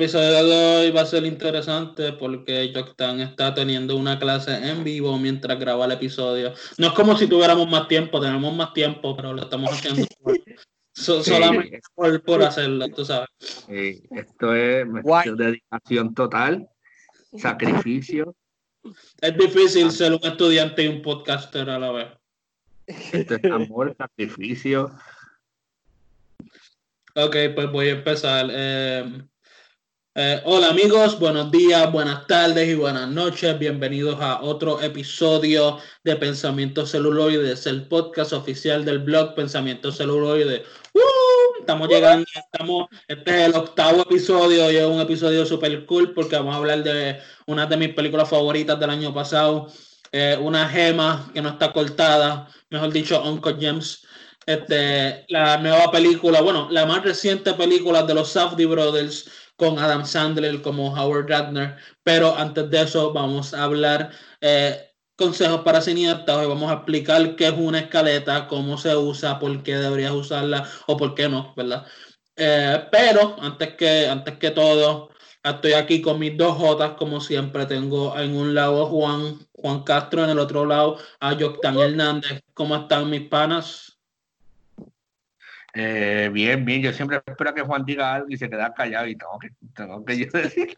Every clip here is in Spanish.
episodio de hoy va a ser interesante porque Joktan está teniendo una clase en vivo mientras graba el episodio. No es como si tuviéramos más tiempo, tenemos más tiempo, pero lo estamos haciendo solamente por, hacerlo, tú sabes. esto es dedicación total, sacrificio. Es difícil ser un estudiante y un podcaster a la vez. Esto es amor, sacrificio. Ok, pues voy a empezar. Eh, eh, hola amigos, buenos días, buenas tardes y buenas noches. Bienvenidos a otro episodio de Pensamientos Celuloides, el podcast oficial del blog Pensamientos Celuloides. Estamos llegando, estamos, este es el octavo episodio y es un episodio super cool porque vamos a hablar de una de mis películas favoritas del año pasado, eh, una gema que no está cortada, mejor dicho, Uncle James. Este, la nueva película, bueno, la más reciente película de los Safdie Brothers con Adam Sandler como Howard Ratner. Pero antes de eso vamos a hablar eh, consejos para cineastas. y vamos a explicar qué es una escaleta, cómo se usa, por qué deberías usarla o por qué no, ¿verdad? Eh, pero antes que, antes que todo, estoy aquí con mis dos Jotas, como siempre. Tengo en un lado a Juan, Juan Castro, en el otro lado a Joctan Hernández. ¿Cómo están mis panas? Eh, bien, bien, yo siempre espero que Juan diga algo y se queda callado y tengo que, tengo que yo decir.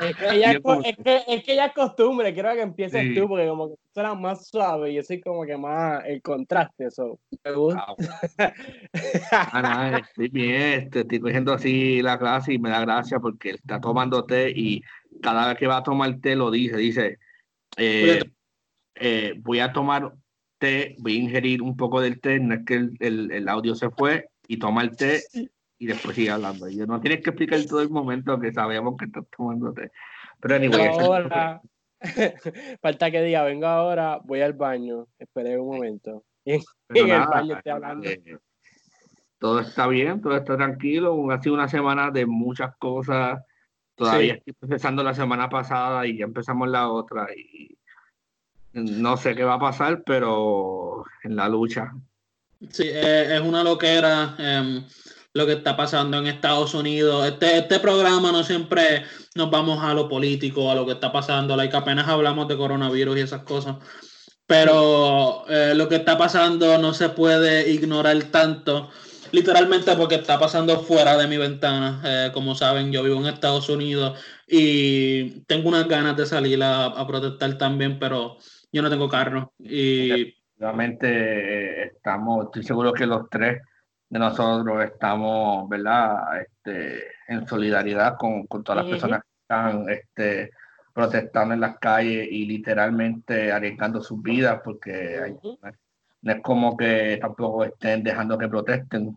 Es que, ya, es, que, es que ya es costumbre, quiero que empieces tú, porque como que suena más suave y yo soy como que más el contraste, eso. Me gusta. Ah, ah estoy bien, este, estoy cogiendo así la clase y me da gracia porque está tomando té y cada vez que va a tomar té lo dice, dice, eh, eh, voy a tomar voy a ingerir un poco del té, no es que el, el, audio se fue y toma el té y después sigue hablando. Y yo no tienes que explicar todo el momento que sabemos que estás tomando té. Pero anyway, ahora, falta que diga, vengo ahora, voy al baño, esperé un momento. en, el baño estoy hablando. Eh, todo está bien, todo está tranquilo. Ha sido una semana de muchas cosas. Todavía estoy procesando la semana pasada y ya empezamos la otra. Y no sé qué va a pasar, pero en la lucha. Sí, eh, es una loquera em, lo que está pasando en Estados Unidos. Este, este programa no siempre nos vamos a lo político, a lo que está pasando, like, apenas hablamos de coronavirus y esas cosas. Pero eh, lo que está pasando no se puede ignorar tanto, literalmente porque está pasando fuera de mi ventana. Eh, como saben, yo vivo en Estados Unidos y tengo unas ganas de salir a, a protestar también, pero yo no tengo carro. Y realmente eh, estamos, estoy seguro que los tres de nosotros estamos, ¿verdad? Este, en solidaridad con, todas las personas que están este, protestando en las calles y literalmente arriesgando sus vidas porque no es como que tampoco estén dejando que protesten.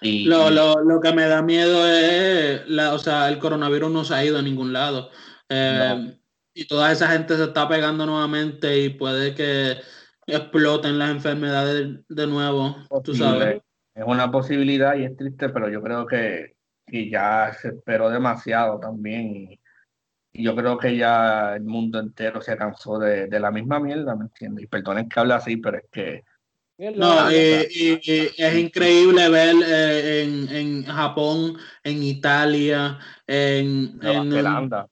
Y, lo, lo, lo, que me da miedo es, la, o sea, el coronavirus no se ha ido a ningún lado. Eh, y toda esa gente se está pegando nuevamente y puede que exploten las enfermedades de nuevo, tú sabes. Es una posibilidad y es triste, pero yo creo que, ya se esperó demasiado también. Y, yo creo que ya el mundo entero se cansó de, la misma mierda, ¿me entiendes? Y perdonen que hable así, pero es que... No, y, es increíble ver eh, en, en, Japón, en Italia, en, Nueva en Zelanda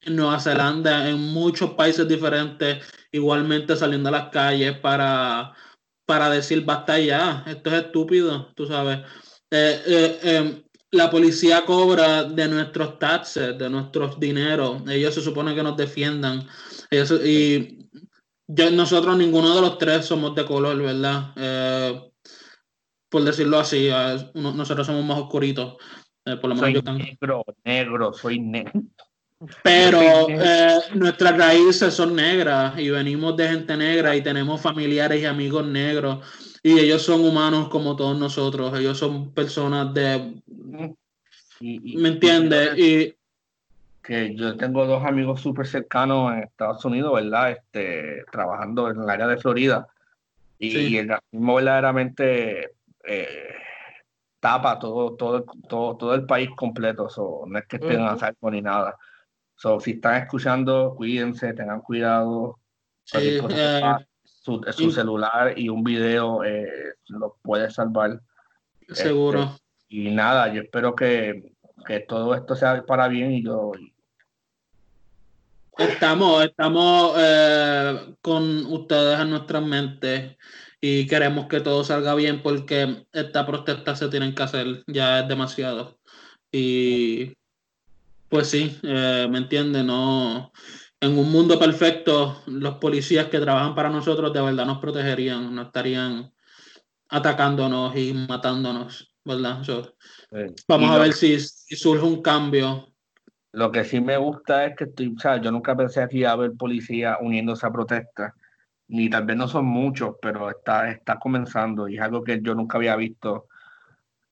en Nueva Zelanda, en muchos países diferentes, igualmente saliendo a las calles para, para decir basta ya, esto es estúpido, tú sabes. Eh, eh, em, la policía cobra de nuestros taxes, de nuestros dineros, ellos se supone que nos defiendan. y nosotros ninguno de los tres somos de color, ¿verdad? Eh, por decirlo así, nosotros somos más oscuritos. por lo menos soy negro, negro, soy negro. Pero eh, nuestras raíces son negras y venimos de gente negra y tenemos familiares y amigos negros y ellos son humanos como todos nosotros, ellos son personas de... ¿Me entiendes? Y, que yo tengo dos amigos súper cercanos en Estados Unidos, ¿verdad? Este, trabajando en el área de Florida y, el racismo verdaderamente eh, tapa todo, todo, todo, todo el país completo, no es que estén a salvo ni nada So, si están escuchando, cuídense, tengan cuidado. Eh, su, celular y un video eh, lo puede salvar. Seguro. Este, y nada, yo espero que, que todo esto sea para bien y yo... Estamos, estamos eh, con ustedes en nuestras mentes y queremos que todo salga bien porque esta protesta se tienen que hacer, ya es demasiado. Y pues sí, eh, me entiende, no en un mundo perfecto, los policías que trabajan para nosotros de verdad nos protegerían, no estarían atacándonos y matándonos, ¿verdad? vamos a ver si, surge un cambio. Lo que sí me gusta es que estoy, o sea, yo nunca pensé aquí a ver policías uniéndose a protestas, ni tal vez no son muchos, pero está, está comenzando y es algo que yo nunca había visto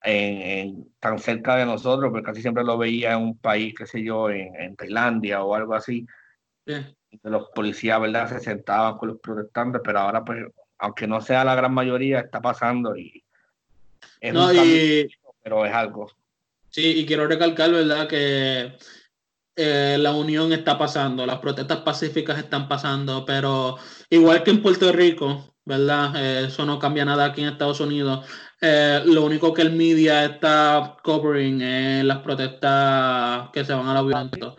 en, tan cerca de nosotros, porque casi siempre lo veía en un país, qué sé yo, en, en Tailandia o algo así los policías, ¿verdad? Se sentaban con los protestantes, pero ahora, pues, aunque no sea la gran mayoría, está pasando y es no, pero es algo. Sí, y quiero recalcar, ¿verdad? Que eh, la unión está pasando, las protestas pacíficas están pasando, pero igual que en Puerto Rico, ¿verdad? Eh, eso no cambia nada aquí en Estados Unidos. Eh, lo único que el media está covering es las protestas que se van a la violencia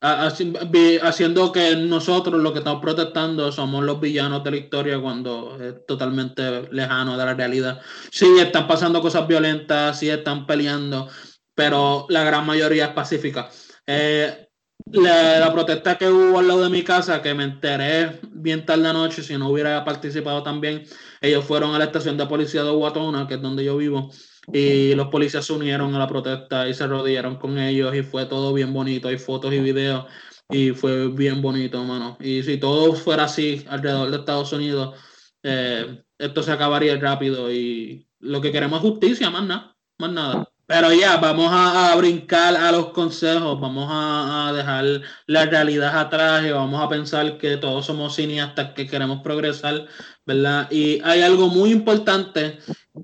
haciendo que nosotros lo que estamos protestando somos los villanos de la historia cuando es totalmente lejano de la realidad. Sí, están pasando cosas violentas, sí están peleando, pero la gran mayoría es pacífica. Eh, la, protesta que hubo al lado de mi casa, que me enteré bien tarde anoche, si no hubiera participado también, ellos fueron a la estación de policía de Guatona, que es donde yo vivo, y los policías se unieron a la protesta y se rodearon con ellos y fue todo bien bonito, hay fotos y videos y fue bien bonito, mano. Y si todo fuera así alrededor de Estados Unidos, eh, esto se acabaría rápido y lo que queremos es justicia, más nada, más nada. Pero ya, vamos a, brincar a los consejos, vamos a, dejar la realidad atrás y vamos a pensar que todos somos cineastas que queremos progresar, ¿verdad? Y hay algo muy importante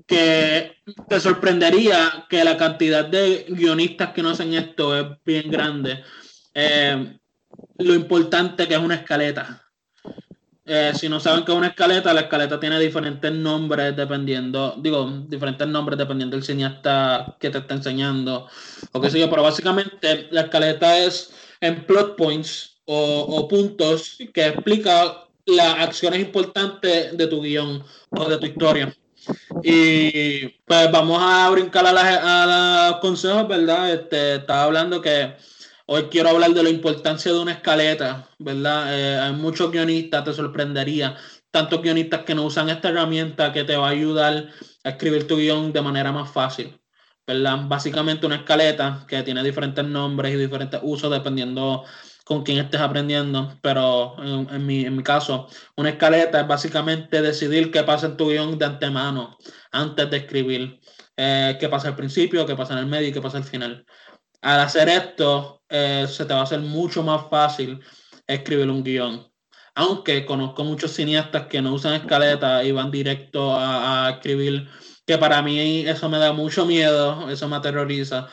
que te sorprendería que la cantidad de guionistas que no hacen esto es bien grande. Eh, lo importante que es una escaleta. Eh, si no saben qué es una escaleta, la escaleta tiene diferentes nombres dependiendo, digo, diferentes nombres dependiendo del cineasta que te está enseñando o qué sé yo, pero básicamente la escaleta es en plot points o, puntos que explica las acciones importantes de tu guion o de tu historia. Y pues vamos a brincar a, los consejos, ¿verdad? Este, estaba hablando que Hoy quiero hablar de la importancia de una escaleta, ¿verdad? Eh, hay muchos guionistas, te sorprendería, tantos guionistas que no usan esta herramienta que te va a ayudar a escribir tu guion de manera más fácil, ¿verdad? Básicamente una escaleta que tiene diferentes nombres y diferentes usos dependiendo con quién estés aprendiendo, pero en, mi, en mi caso, una escaleta es básicamente decidir qué pasa en tu guion de antemano, antes de escribir, eh, qué pasa al principio, qué pasa en el medio y qué pasa al final. Al hacer esto, eh, se te va a hacer mucho más fácil escribir un guion. Aunque conozco muchos cineastas que no usan escaleta y van directo a, escribir, que para mí eso me da mucho miedo, eso me aterroriza.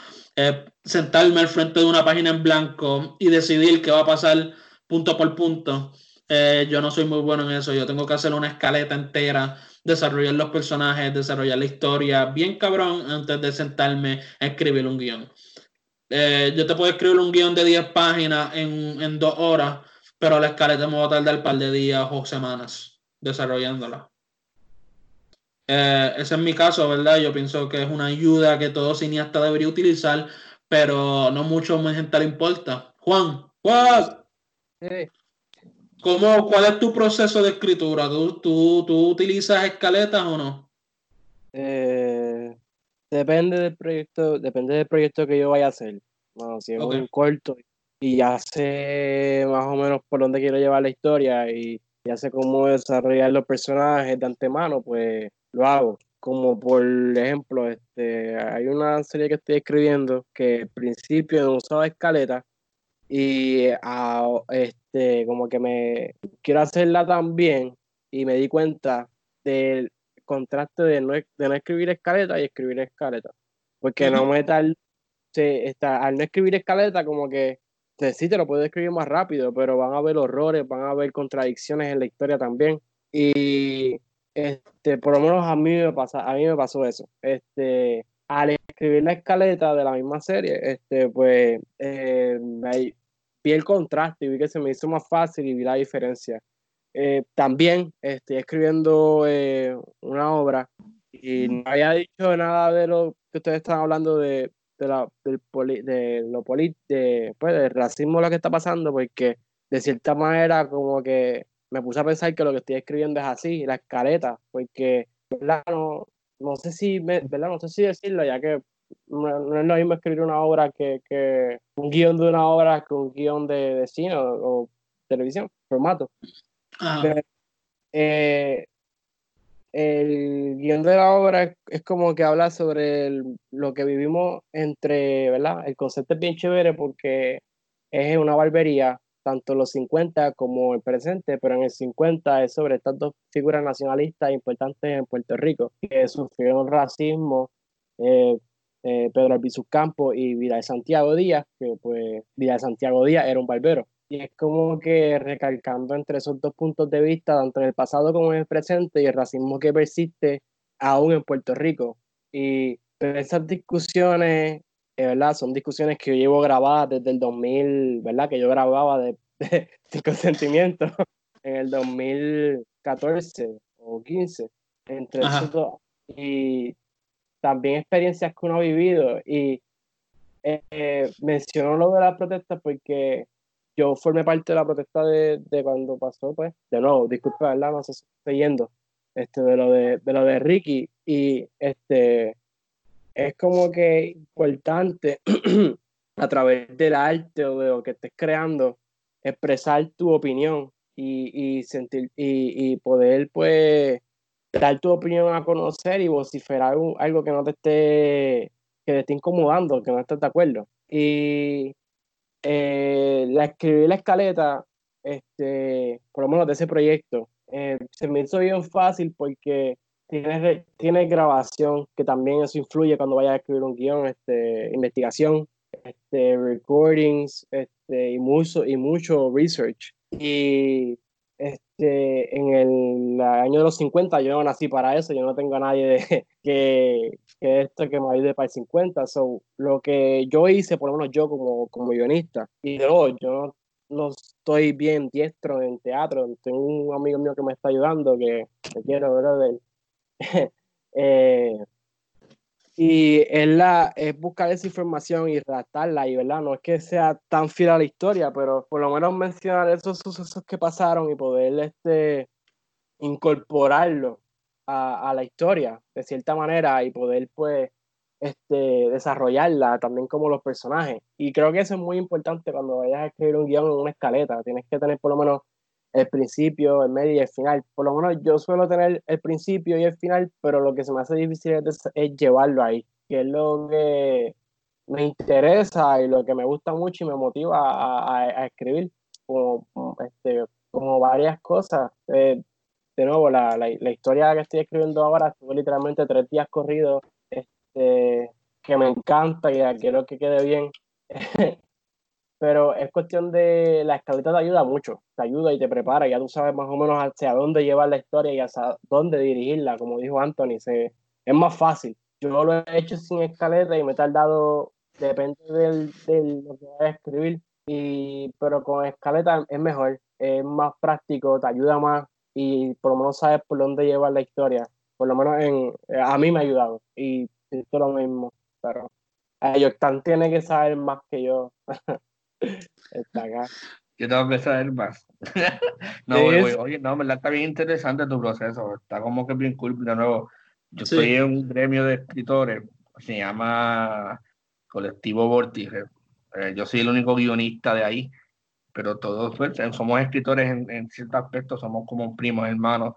sentarme al frente de una página en blanco y decidir qué va a pasar punto por punto. Eh, yo no soy muy bueno en eso, yo tengo que hacer una escaleta entera, desarrollar los personajes, desarrollar la historia, bien cabrón, antes de sentarme a escribir un guion. Eh, yo te puedo escribir un guion de 10 páginas en, en dos horas, pero la escaleta me va a tardar un par de días o semanas desarrollándola. Eh, ese es mi caso, ¿verdad? Yo pienso que es una ayuda que todo cineasta debería utilizar, pero no mucho más gente le importa. Juan, Juan. ¿Cómo, ¿Cuál es tu proceso de escritura? ¿Tú, tú, tú utilizas escaletas o no? Eh, Depende del proyecto, depende del proyecto que yo vaya a hacer. Bueno, si es un corto y ya sé más o menos por dónde quiero llevar la historia y ya sé cómo desarrollar los personajes de antemano, pues lo hago. Como por ejemplo, este, hay una serie que estoy escribiendo que al principio no usaba escaleta y este, como que me quiero hacerla también y me di cuenta del contraste de no, de no escribir escaleta y escribir escaleta. Porque no me tal, se, está, al no escribir escaleta, como que sí te lo puedes escribir más rápido, pero van a haber horrores, van a haber contradicciones en la historia también. Y este, por lo menos a mí me pasa, a mí me pasó eso. Este, al escribir la escaleta de la misma serie, este, pues eh, vi el contraste y vi que se me hizo más fácil y vi la diferencia. Eh, también estoy escribiendo eh, una obra y no había dicho nada de lo que ustedes están hablando de, de, la, del de lo poli, de, pues, del racismo lo que está pasando, porque de cierta manera como que me puse a pensar que lo que estoy escribiendo es así, la escaleta, porque ¿verdad? No, no sé si ¿verdad? no sé si decirlo, ya que no, es lo mismo escribir una obra que, que, un guion de una obra que un guion de, de cine o, televisión, formato. Eh, el guion de la obra es, como que habla sobre lo que vivimos entre, ¿verdad? El concepto es bien chévere porque es una barbería, tanto los 50 como el presente, pero en el 50 es sobre estas dos figuras nacionalistas importantes en Puerto Rico, que sufrieron racismo, eh, eh, Pedro Albizu Campo y Vidal Santiago Díaz, que pues Vidal Santiago Díaz era un barbero. Y es como que recalcando entre esos dos puntos de vista, tanto en el pasado como en el presente, y el racismo que persiste aún en Puerto Rico. Y esas discusiones, eh, ¿verdad? Son discusiones que yo llevo grabadas desde el 2000, ¿verdad? Que yo grababa de, de, consentimiento en el 2014 o 15, entre esos dos. Y también experiencias que uno ha vivido. Y eh, menciono lo de la protesta porque yo formé parte de la protesta de, de, cuando pasó, pues, de nuevo, disculpa, ¿verdad? No sé estoy yendo, este, de lo de, de lo de Ricky, y este, es como que importante a través del arte o de lo que estés creando, expresar tu opinión y, y sentir, y, y, poder, pues, dar tu opinión a conocer y vociferar algo que no te esté, que te esté incomodando, que no estés de acuerdo. Y eh, la escribí la escaleta, este, por lo menos de ese proyecto, eh, se me hizo bien fácil porque tiene, tiene grabación, que también eso influye cuando vayas a escribir un guion, este, investigación, este, recordings este, y, mucho, y mucho research. Y este, en el, año de los 50 yo no nací para eso, yo no tengo a nadie de, que, que esto que me ayude para el 50. So, lo que yo hice, por lo menos yo como, como guionista, y de nuevo, yo no, estoy bien diestro en teatro, tengo un amigo mío que me está ayudando, que te quiero, brother. eh, y es, la, es buscar esa información y redactarla, y verdad, no es que sea tan fiel a la historia, pero por lo menos mencionar esos sucesos que pasaron y poder este, incorporarlo a, a la historia de cierta manera y poder pues este, desarrollarla también como los personajes. Y creo que eso es muy importante cuando vayas a escribir un guion en una escaleta. Tienes que tener por lo menos el principio, el medio y el final. Por lo menos yo suelo tener el principio y el final, pero lo que se me hace difícil es, llevarlo ahí, que es lo que me interesa y lo que me gusta mucho y me motiva a, escribir, como, este, como varias cosas. Eh, de nuevo, la, la, historia que estoy escribiendo ahora estuvo literalmente tres días corridos, este, que me encanta y quiero que quede bien. pero es cuestión de la escaleta te ayuda mucho, te ayuda y te prepara, ya tú sabes más o menos hacia dónde llevar la historia y hacia dónde dirigirla, como dijo Anthony, se, es más fácil. Yo lo he hecho sin escaleta y me he tardado, depende del, de lo que voy a escribir, y, pero con escaleta es mejor, es más práctico, te ayuda más y por lo menos sabes por dónde llevar la historia. Por lo menos en, a mí me ha ayudado y esto lo mismo, pero ellos tan tiene que saber más que yo. Está acá. Yo tengo que saber más. no, oye, no, verdad está bien interesante tu proceso. Está como que bien cool. De nuevo, yo estoy en un gremio de escritores, se llama Colectivo Vórtice. Eh, yo soy el único guionista de ahí, pero todos pues, somos escritores en, en ciertos aspectos, somos como primos hermanos,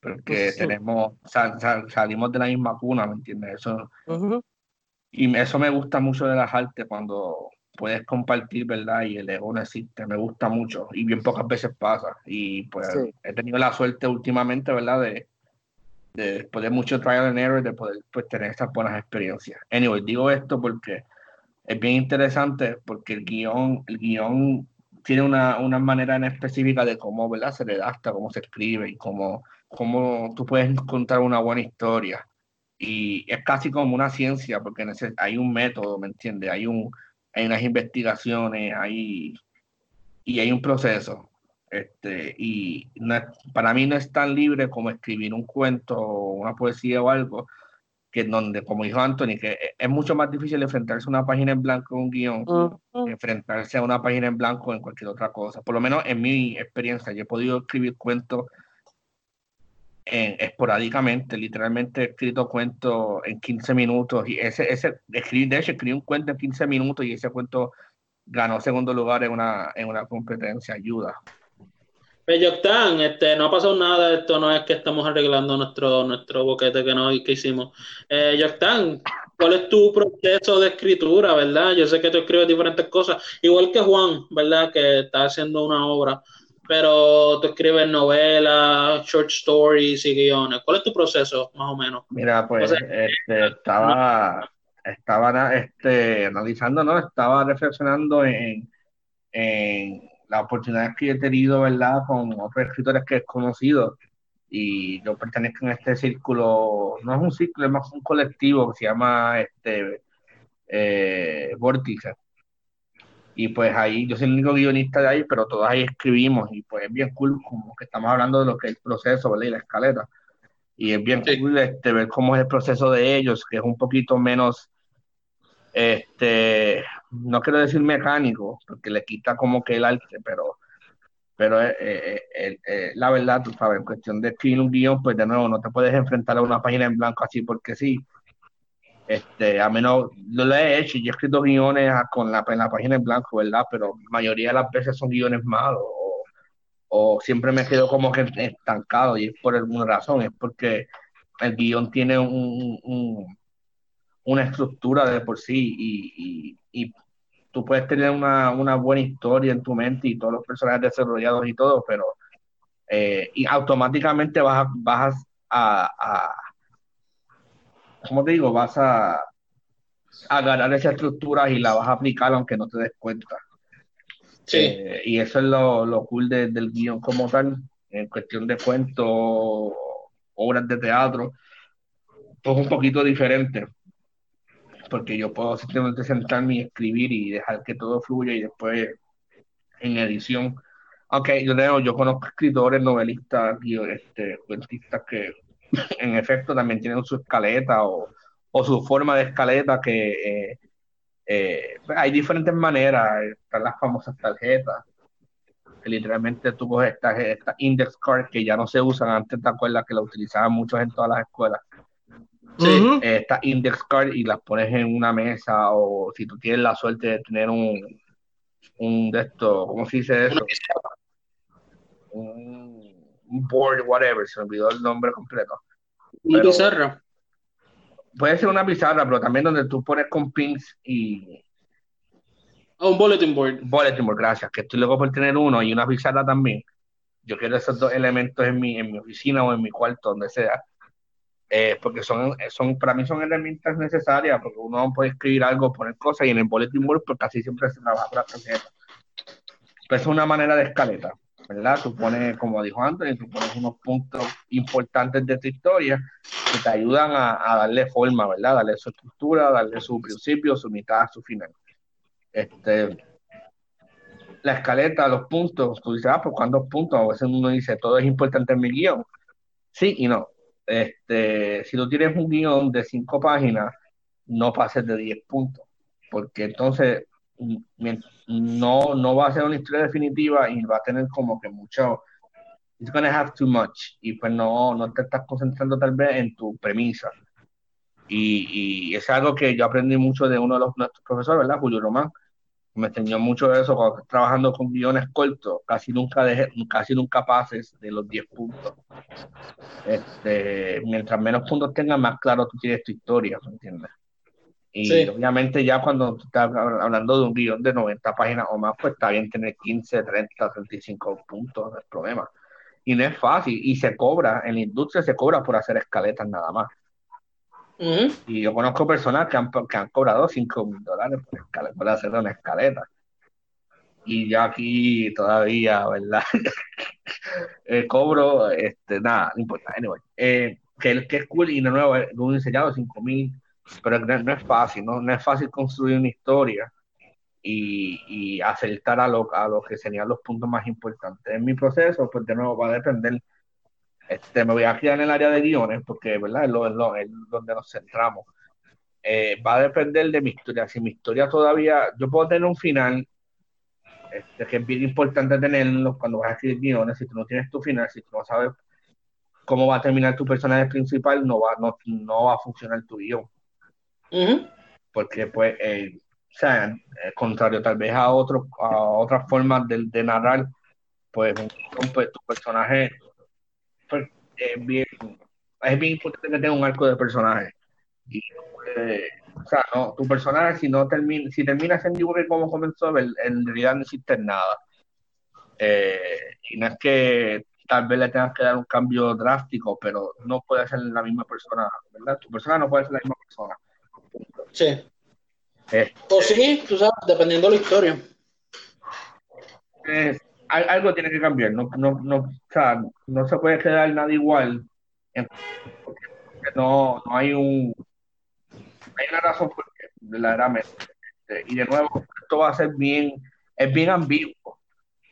porque tenemos, salimos de la misma cuna, ¿me entiendes? Eso, Y eso me gusta mucho de las artes, cuando puedes compartir, ¿verdad? Y el ego no existe, me gusta mucho y bien pocas veces pasa. Y pues he tenido la suerte últimamente, ¿verdad? De, de, después de mucho trial and error, de poder pues, tener estas buenas experiencias. Anyway, digo esto porque es bien interesante, porque el guion, el guion tiene una, una manera en específica de cómo, ¿verdad? Se redacta, cómo se escribe y cómo, cómo tú puedes encontrar una buena historia. y es casi como una ciencia, porque hay un método, ¿me entiendes? Hay, un, hay unas investigaciones, hay, y hay un proceso. Este, y para mí no es tan libre como escribir un cuento o una poesía o algo, que donde, como dijo Anthony, que es mucho más difícil enfrentarse a una página en blanco en un guion, enfrentarse a una página en blanco en cualquier otra cosa. Por lo menos en mi experiencia, yo he podido escribir cuentos en, esporádicamente, literalmente he escrito cuentos en 15 minutos y ese, ese escribí, de hecho escribí un cuento en 15 minutos y ese cuento ganó segundo lugar en una, en una competencia, ayuda. Pero este, no ha pasado nada, esto no es que estamos arreglando nuestro, nuestro boquete que, no, que hicimos. Eh, ¿cuál es tu proceso de escritura, verdad? Yo sé que tú escribes diferentes cosas, igual que Juan, ¿verdad? Que está haciendo una obra, pero tú escribes novelas, short stories y guiones. ¿Cuál es tu proceso, más o menos? Mira, pues este, estaba, estaba este, analizando, ¿no? Estaba reflexionando en, en las oportunidades que he tenido, ¿verdad? Con otros escritores que he conocido y yo pertenezco en este círculo, no es un círculo, es más un colectivo que se llama este eh, Vórtice. Y pues ahí, yo soy el único guionista de ahí, pero todos ahí escribimos y pues es bien cool como que estamos hablando de lo que es el proceso, ¿verdad? Y la escaleta. Y es bien cool este, ver cómo es el proceso de ellos, que es un poquito menos este, no quiero decir mecánico, porque le quita como que el arte, pero, pero eh, eh, eh, la verdad, tú sabes, en cuestión de escribir un guion, pues de nuevo, no te puedes enfrentar a una página en blanco así porque sí. Este, a menos, lo he hecho, yo he escrito guiones con la, en la página en blanco, ¿verdad? Pero la mayoría de las veces son guiones malos, o, siempre me quedo como que estancado, y es por alguna razón, es porque el guion tiene un una estructura de por sí y, y, tú puedes tener una, una, buena historia en tu mente y todos los personajes desarrollados y todo, pero eh, y automáticamente vas a, ¿cómo te digo? Vas a agarrar esa estructura y la vas a aplicar aunque no te des cuenta. Sí. Eh, y eso es lo, lo cool del guion como tal, en cuestión de cuentos, obras de teatro, todo es un poquito diferente porque yo puedo simplemente sentarme y escribir y dejar que todo fluya y después en edición. Aunque yo leo, yo conozco escritores, novelistas, este, cuentistas que en efecto también tienen su escaleta o, su forma de escaleta que eh, eh, hay diferentes maneras, están las famosas tarjetas, que literalmente tú coges estas esta index cards que ya no se usan, antes te acuerdas que la utilizaban muchos en todas las escuelas, Sí. Estas index card y las pones en una mesa o si tú tienes la suerte de tener un, un de esto, ¿cómo se dice eso? Un, board, whatever, se me olvidó el nombre completo. Una pizarra. Puede ser una pizarra, pero también donde tú pones con pins y... Oh, un bulletin board. Bulletin board, gracias. Que estoy luego por tener uno y una pizarra también. Yo quiero esos dos elementos en mi, en mi oficina o en mi cuarto, donde sea eh, porque son, son, para mí son herramientas necesarias, porque uno puede escribir algo, poner cosas, y en el bulletin board, pues casi siempre se trabaja por la tarjeta. Pero es una manera de escaleta, ¿verdad? Tú pones, como dijo Anthony, tú pones unos puntos importantes de tu historia que te ayudan a, darle forma, ¿verdad? Darle su estructura, darle su principio, su mitad, su final. Este, la escaleta, los puntos, tú dices, ah, pues ¿cuántos puntos? A veces uno dice, todo es importante en mi guion. Sí y no este, si tú tienes un guion de cinco páginas, no pases de 10 puntos, porque entonces no, no va a ser una historia definitiva y va a tener como que mucho, it's gonna have too much, y pues no, no te estás concentrando tal vez en tu premisa. Y, y es algo que yo aprendí mucho de uno de los, nuestros profesores, ¿verdad? Julio Román, me enseñó mucho de eso cuando trabajando con guiones cortos, casi nunca dejé, casi nunca pases de los 10 puntos. Este, mientras menos puntos tengas, más claro tú tienes tu historia, ¿me entiendes? Y obviamente ya cuando estás hablando de un guion de 90 páginas o más, pues está bien tener 15, 30, 35 puntos, no es problema. Y no es fácil, y se cobra, en la industria se cobra por hacer escaletas nada más. Y yo conozco personas que han, que han cobrado 5 mil dólares por, hacer una escaleta. Y yo aquí todavía, ¿verdad? eh, cobro, este, nada, no importa. Anyway, eh, que, que es cool y de nuevo, es un diseñado 5000, pero no, es fácil, ¿no? no es fácil construir una historia y, y acertar a lo, a lo que serían los puntos más importantes. En mi proceso, pues de nuevo va a depender, este, me voy a quedar en el área de guiones porque, ¿verdad? Es, lo, es, donde nos centramos. Eh, va a depender de mi historia. Si mi historia todavía, yo puedo tener un final, este, que es bien importante tenerlo cuando vas a escribir guiones, si tú no tienes tu final, si tú no sabes cómo va a terminar tu personaje principal, no va, no, no va a funcionar tu guion. Porque, pues, eh, o sea, eh, contrario tal vez a, otro, a otras formas de, de narrar, pues, pues, tu personaje pues, es, bien, es bien importante que tenga un arco de personaje. Y, o sea, no, tu personaje, si no termina, si terminas en dibujo como comenzó, en, realidad no existe nada. Eh, y no es que tal vez le tengas que dar un cambio drástico, pero no puede ser la misma persona, ¿verdad? Tu persona no puede ser la misma persona. Sí. Eh, o sí, tú sabes, dependiendo de la historia. algo tiene que cambiar, no, no, no, o sea, no se puede quedar nada igual, no, no hay un, hay una razón por qué, verdaderamente. Y de nuevo, esto va a ser bien, es bien ambiguo,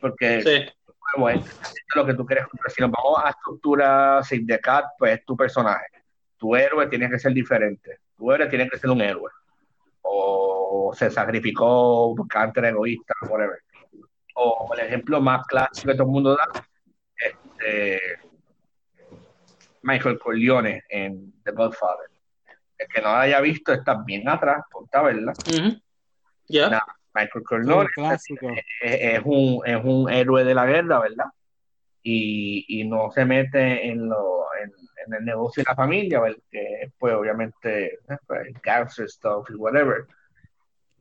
porque sí lo que tú quieres Si nos vamos a estructura sin decat, pues tu personaje. Tu héroe tiene que ser diferente. Tu héroe tiene que ser un héroe. O se sacrificó porque antes era egoísta, whatever. O el ejemplo más clásico que todo el mundo da, este, Michael Corleone en The Godfather. El que no lo haya visto está bien atrás, ponta verla. Ya. Michael Corleone es, un, es un héroe de la guerra, ¿verdad? Y, y no se mete en, lo, en, el negocio de la familia, ¿verdad? que pues obviamente el pues, cancer stuff y whatever.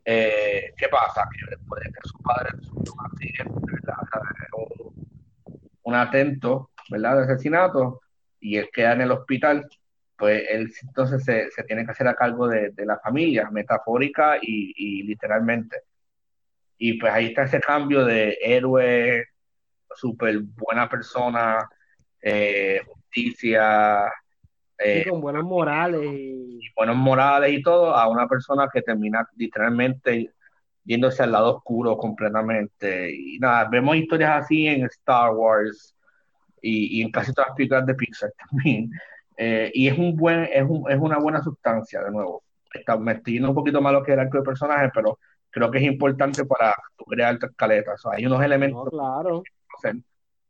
Eh, ¿Qué pasa? Que después de que su padre sufrió un accidente, Un, atento, ¿verdad? De asesinato, y él queda en el hospital, pues él entonces se, tiene que hacer a cargo de, la familia, metafórica y, y literalmente. Y pues ahí está ese cambio de héroe, súper buena persona, eh, justicia. Eh, con buenas morales. Y... buenos morales y todo, a una persona que termina literalmente yéndose al lado oscuro completamente. Y nada, vemos historias así en Star Wars y, en casi todas las películas de Pixar también. Eh, y es un buen, es, un, es una buena sustancia, de nuevo. Está, me estoy yendo un poquito más lo que el arco de personajes, pero creo que es importante para crear tu escaleta. hay unos elementos, claro.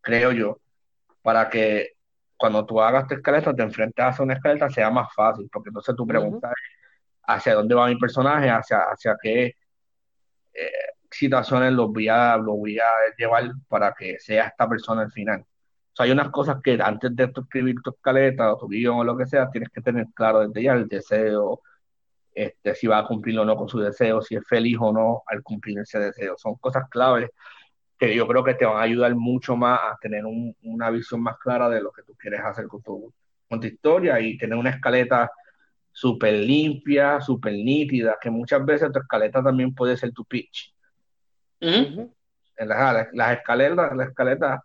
creo yo, para que cuando tú hagas tu escaleta, te enfrentes a una escaleta, sea más fácil, porque entonces tu pregunta es hacia dónde va mi personaje, hacia, hacia qué eh, situaciones los voy, a, voy a llevar para que sea esta persona al final. O sea, hay unas cosas que antes de escribir tu escaleta o tu guion o lo que sea, tienes que tener claro desde ya el deseo, este, si va a cumplir o no con su deseo, si es feliz o no al cumplir ese deseo. Son cosas claves que yo creo que te van a ayudar mucho más a tener una visión más clara de lo que tú quieres hacer con tu, con tu historia y tener una escaleta súper limpia, súper nítida, que muchas veces tu escaleta también puede ser tu pitch. En las, las escaletas, la escaleta,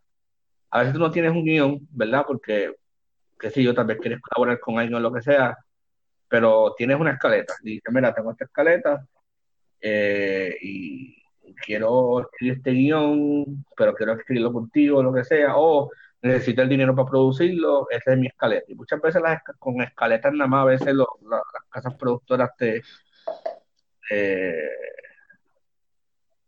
a veces tú no tienes un guion, ¿verdad? Porque, qué sé yo, tal vez quieres colaborar con alguien o lo que sea, pero tienes una escaleta. Y dices, mira, tengo esta escaleta eh, y quiero escribir este guion, pero quiero escribirlo contigo, lo que sea, o necesito el dinero para producirlo, esa es mi escaleta. Y muchas veces las, con escaletas nada más, a veces las casas productoras te...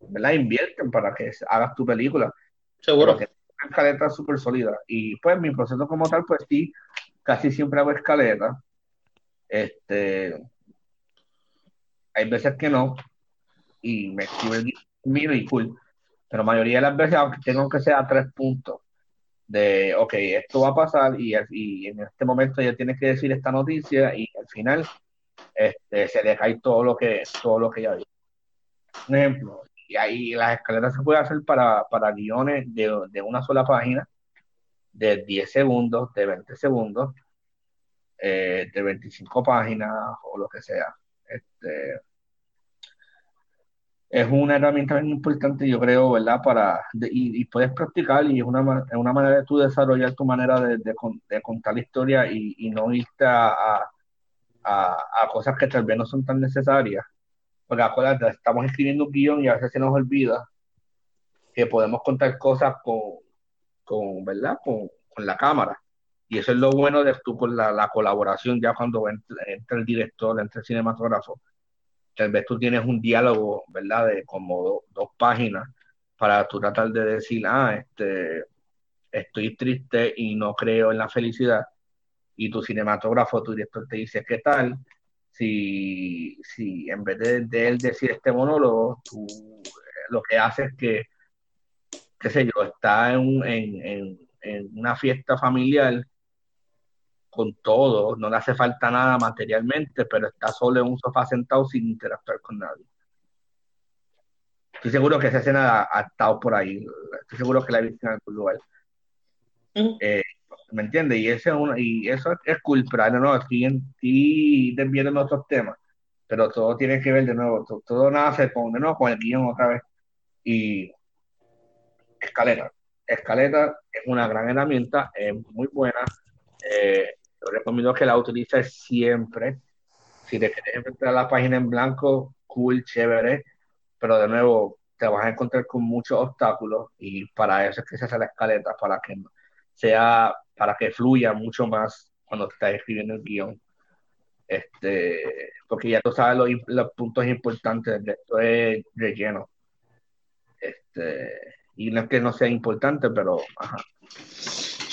¿verdad? invierten para que hagas tu película. Seguro. Que una escaleta súper sólida. Y pues mi proceso como tal, pues sí, casi siempre hago escaleta. Este, hay veces que no, y me escribe el mío cool, pero mayoría de las veces, aunque tengo que ser a tres puntos, de, ok, esto va a pasar y, en este momento ya tienes que decir esta noticia y al final este, se le cae todo lo que, todo lo que ya vi. Un ejemplo, y ahí las escaleras se pueden hacer para, guiones de, de una sola página, de 10 segundos, de 20 segundos, eh, de 25 páginas o lo que sea. Este, es una herramienta muy importante, yo creo, ¿verdad? Para, y, puedes practicar y es una, una manera de tú desarrollar tu manera de, de, contar la historia y, no irte a, a, cosas que tal vez no son tan necesarias. Porque acuérdate, estamos escribiendo un guion y a veces se nos olvida que podemos contar cosas con, con ¿verdad? Con, con la cámara. Y eso es lo bueno de tú con la, la colaboración ya cuando entra, el director, entra el cinematógrafo tal vez tú tienes un diálogo, ¿verdad? De como dos páginas para tú tratar de decir, ah, este, estoy triste y no creo en la felicidad. Y tu cinematógrafo, tu director te dice, ¿qué tal? Si, si en vez de, él decir este monólogo, tú eh, lo que haces es que, qué sé yo, está en, en, en una fiesta familiar con todo, no le hace falta nada materialmente, pero está solo en un sofá sentado sin interactuar con nadie. Estoy seguro que esa escena ha, estado por ahí, estoy seguro que la he visto en algún lugar. Eh, ¿Me entiendes? Y, ese y eso es culpable, ¿no? Estoy, en, estoy desviando otros temas, pero todo tiene que ver de nuevo, todo, nace con, de nuevo, con el guion otra vez. Y escaleta. Escaleta es una gran herramienta, es muy buena. Eh, yo recomiendo que la utilices siempre. Si te quieres entrar a la página en blanco, cool, chévere, pero de nuevo te vas a encontrar con muchos obstáculos y para eso es que se hace la escaleta, para que sea, para que fluya mucho más cuando estás escribiendo el guion. Este, porque ya tú sabes los, los puntos importantes, esto es relleno. Este, y no es que no sea importante, pero ajá.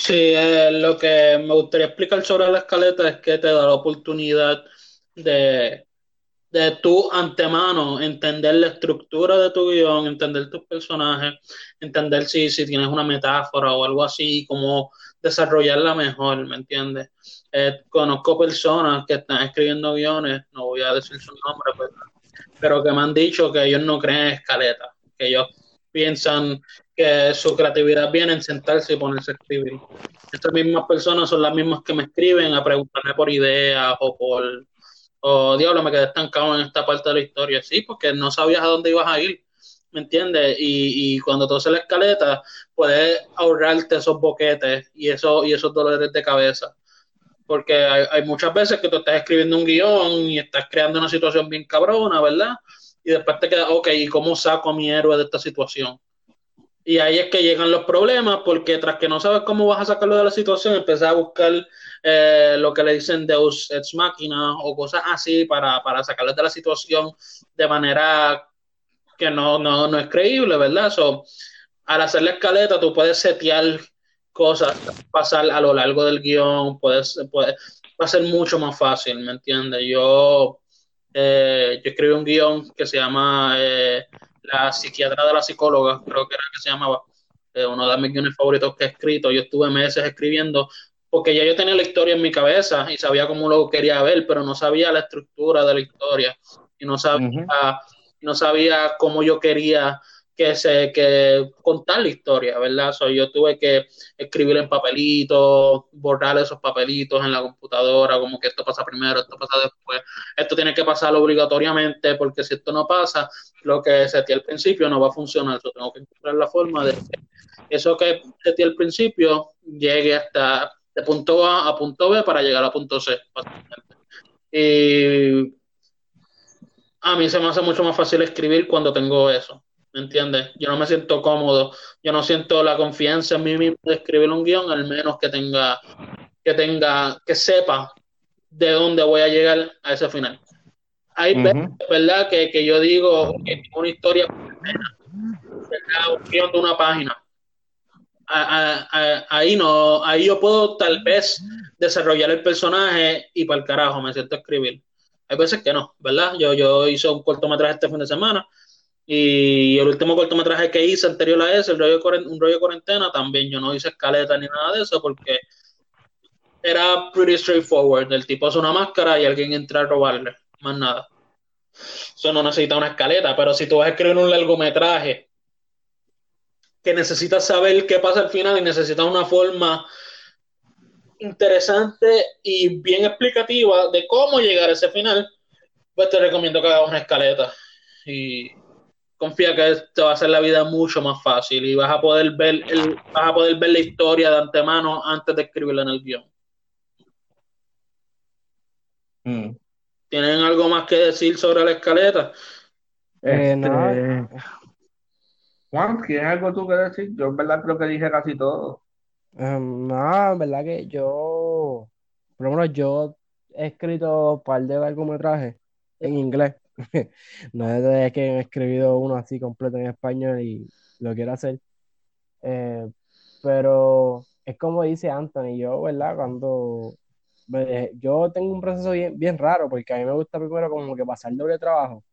Sí, eh, lo que me gustaría explicar sobre la escaleta es que te da la oportunidad de, de tu antemano entender la estructura de tu guion, entender tus personajes, entender si, si tienes una metáfora o algo así, cómo desarrollarla mejor, ¿me entiendes? Eh, conozco personas que están escribiendo guiones, no voy a decir su nombre, pero, pues, pero que me han dicho que ellos no creen escaleta, que ellos piensan que su creatividad viene en sentarse y ponerse a escribir. Estas mismas personas son las mismas que me escriben a preguntarme por ideas o por, o diablo, me quedé estancado en esta parte de la historia. Sí, porque no sabías a dónde ibas a ir, ¿me entiendes? Y, y cuando tú haces la escaleta, puedes ahorrarte esos boquetes y, eso, y esos dolores de cabeza. Porque hay, hay muchas veces que tú estás escribiendo un guion y estás creando una situación bien cabrona, ¿verdad? Y después te queda, ok, ¿y cómo saco a mi héroe de esta situación? Y ahí es que llegan los problemas, porque tras que no sabes cómo vas a sacarlo de la situación, empiezas a buscar eh, lo que le dicen Deus Ex Machina o cosas así para, para sacarlo de la situación de manera que no, no, no es creíble, ¿verdad? So, al hacer la escaleta, tú puedes setear cosas, pasar a lo largo del guion, puedes, puede, va a ser mucho más fácil, ¿me entiendes? Yo, eh, yo escribí un guion que se llama eh, la psiquiatra de la psicóloga, creo que era que se llamaba, eh, uno de mis guiones favoritos que he escrito. Yo estuve meses escribiendo porque ya yo tenía la historia en mi cabeza y sabía cómo lo quería ver, pero no sabía la estructura de la historia y no sabía, no sabía cómo yo quería que se que contar la historia, ¿verdad? So, yo tuve que escribir en papelitos, borrar esos papelitos en la computadora, como que esto pasa primero, esto pasa después, esto tiene que pasar obligatoriamente, porque si esto no pasa, lo que setí al principio no va a funcionar. Yo tengo que encontrar la forma de que eso que setí al principio llegue hasta de punto A a punto B para llegar a punto C, Y a mí se me hace mucho más fácil escribir cuando tengo eso ¿me entiendes? Yo no me siento cómodo, yo no siento la confianza en mí mismo de escribir un guion, al menos que tenga, que tenga, que sepa de dónde voy a llegar a ese final. Hay veces, ¿verdad? Que, que, yo digo que una historia, ¿verdad? Un guion de una página. ahí no, ahí yo puedo tal vez desarrollar el personaje y para el carajo me siento a escribir. Hay veces que no, ¿verdad? Yo, yo hice un cortometraje este fin de semana y el último cortometraje que hice anterior a ese, el rollo un rollo de cuarentena, también yo no hice escaleta ni nada de eso porque era pretty straightforward. El tipo hace una máscara y alguien entra a robarle, más nada. Eso no necesita una escaleta, pero si tú vas a escribir un largometraje que necesitas saber qué pasa al final y necesitas una forma interesante y bien explicativa de cómo llegar a ese final, pues te recomiendo que hagas una escaleta. Y confía que te va a hacer la vida mucho más fácil y vas a poder ver el, vas a poder ver la historia de antemano antes de escribirla en el guion. Mm. ¿Tienen algo más que decir sobre la escaleta? Eh, este, Juan, ¿tienes algo tú que decir? Yo en verdad creo que dije casi todo. Um, no, en verdad que yo, por lo menos yo he escrito un par de largometrajes en inglés. no es que he escrito uno así completo en español y lo quiero hacer. Eh, pero es como dice Anthony, yo, ¿verdad? Cuando yo tengo un proceso bien, bien raro, porque a mí me gusta primero como que pasar doble trabajo.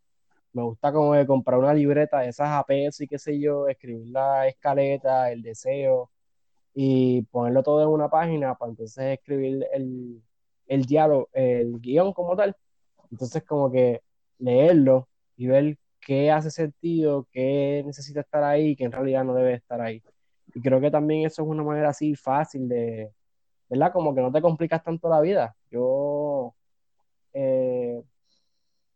Me gusta como de comprar una libreta de esas APS y qué sé yo, escribir la escaleta, el deseo y ponerlo todo en una página para entonces escribir el, el diálogo, el guion como tal. Entonces como que leerlo y ver qué hace sentido, qué necesita estar ahí y qué en realidad no debe estar ahí. Y creo que también eso es una manera así fácil de, ¿verdad? Como que no te complicas tanto la vida. Yo eh,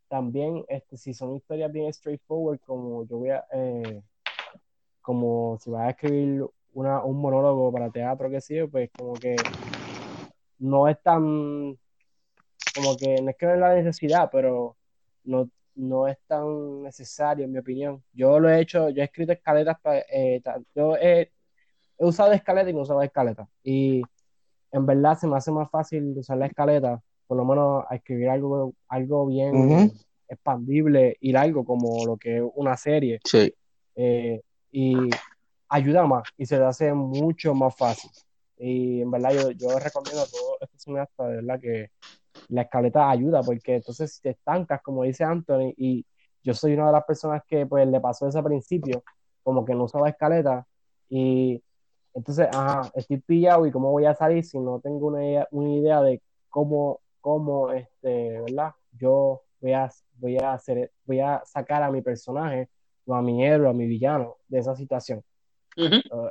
también, este, si son historias bien straightforward, como yo voy a, eh, como si vas a escribir una, un monólogo para teatro, que sí, pues como que no es tan, como que no es que no es la necesidad, pero no, no es tan necesario, en mi opinión. Yo lo he hecho, yo he escrito escaletas, eh, yo he, he, usado escaletas y no he usado escaletas. Y en verdad se me hace más fácil usar la escaleta, por lo menos a escribir algo, algo bien expandible y largo como lo que es una serie. Sí. Eh, y ayuda más y se te hace mucho más fácil. Y en verdad yo, yo recomiendo a todos estos cineastas, de verdad, que la escaleta ayuda, porque entonces si te estancas, como dice Anthony, y yo soy una de las personas que pues le pasó ese principio, como que no usaba escaleta, y entonces, ajá, estoy pillado y cómo voy a salir si no tengo una idea, una idea de cómo, cómo, este, ¿verdad? Yo voy a, voy a hacer, voy a sacar a mi personaje, o a mi héroe, a mi villano de esa situación.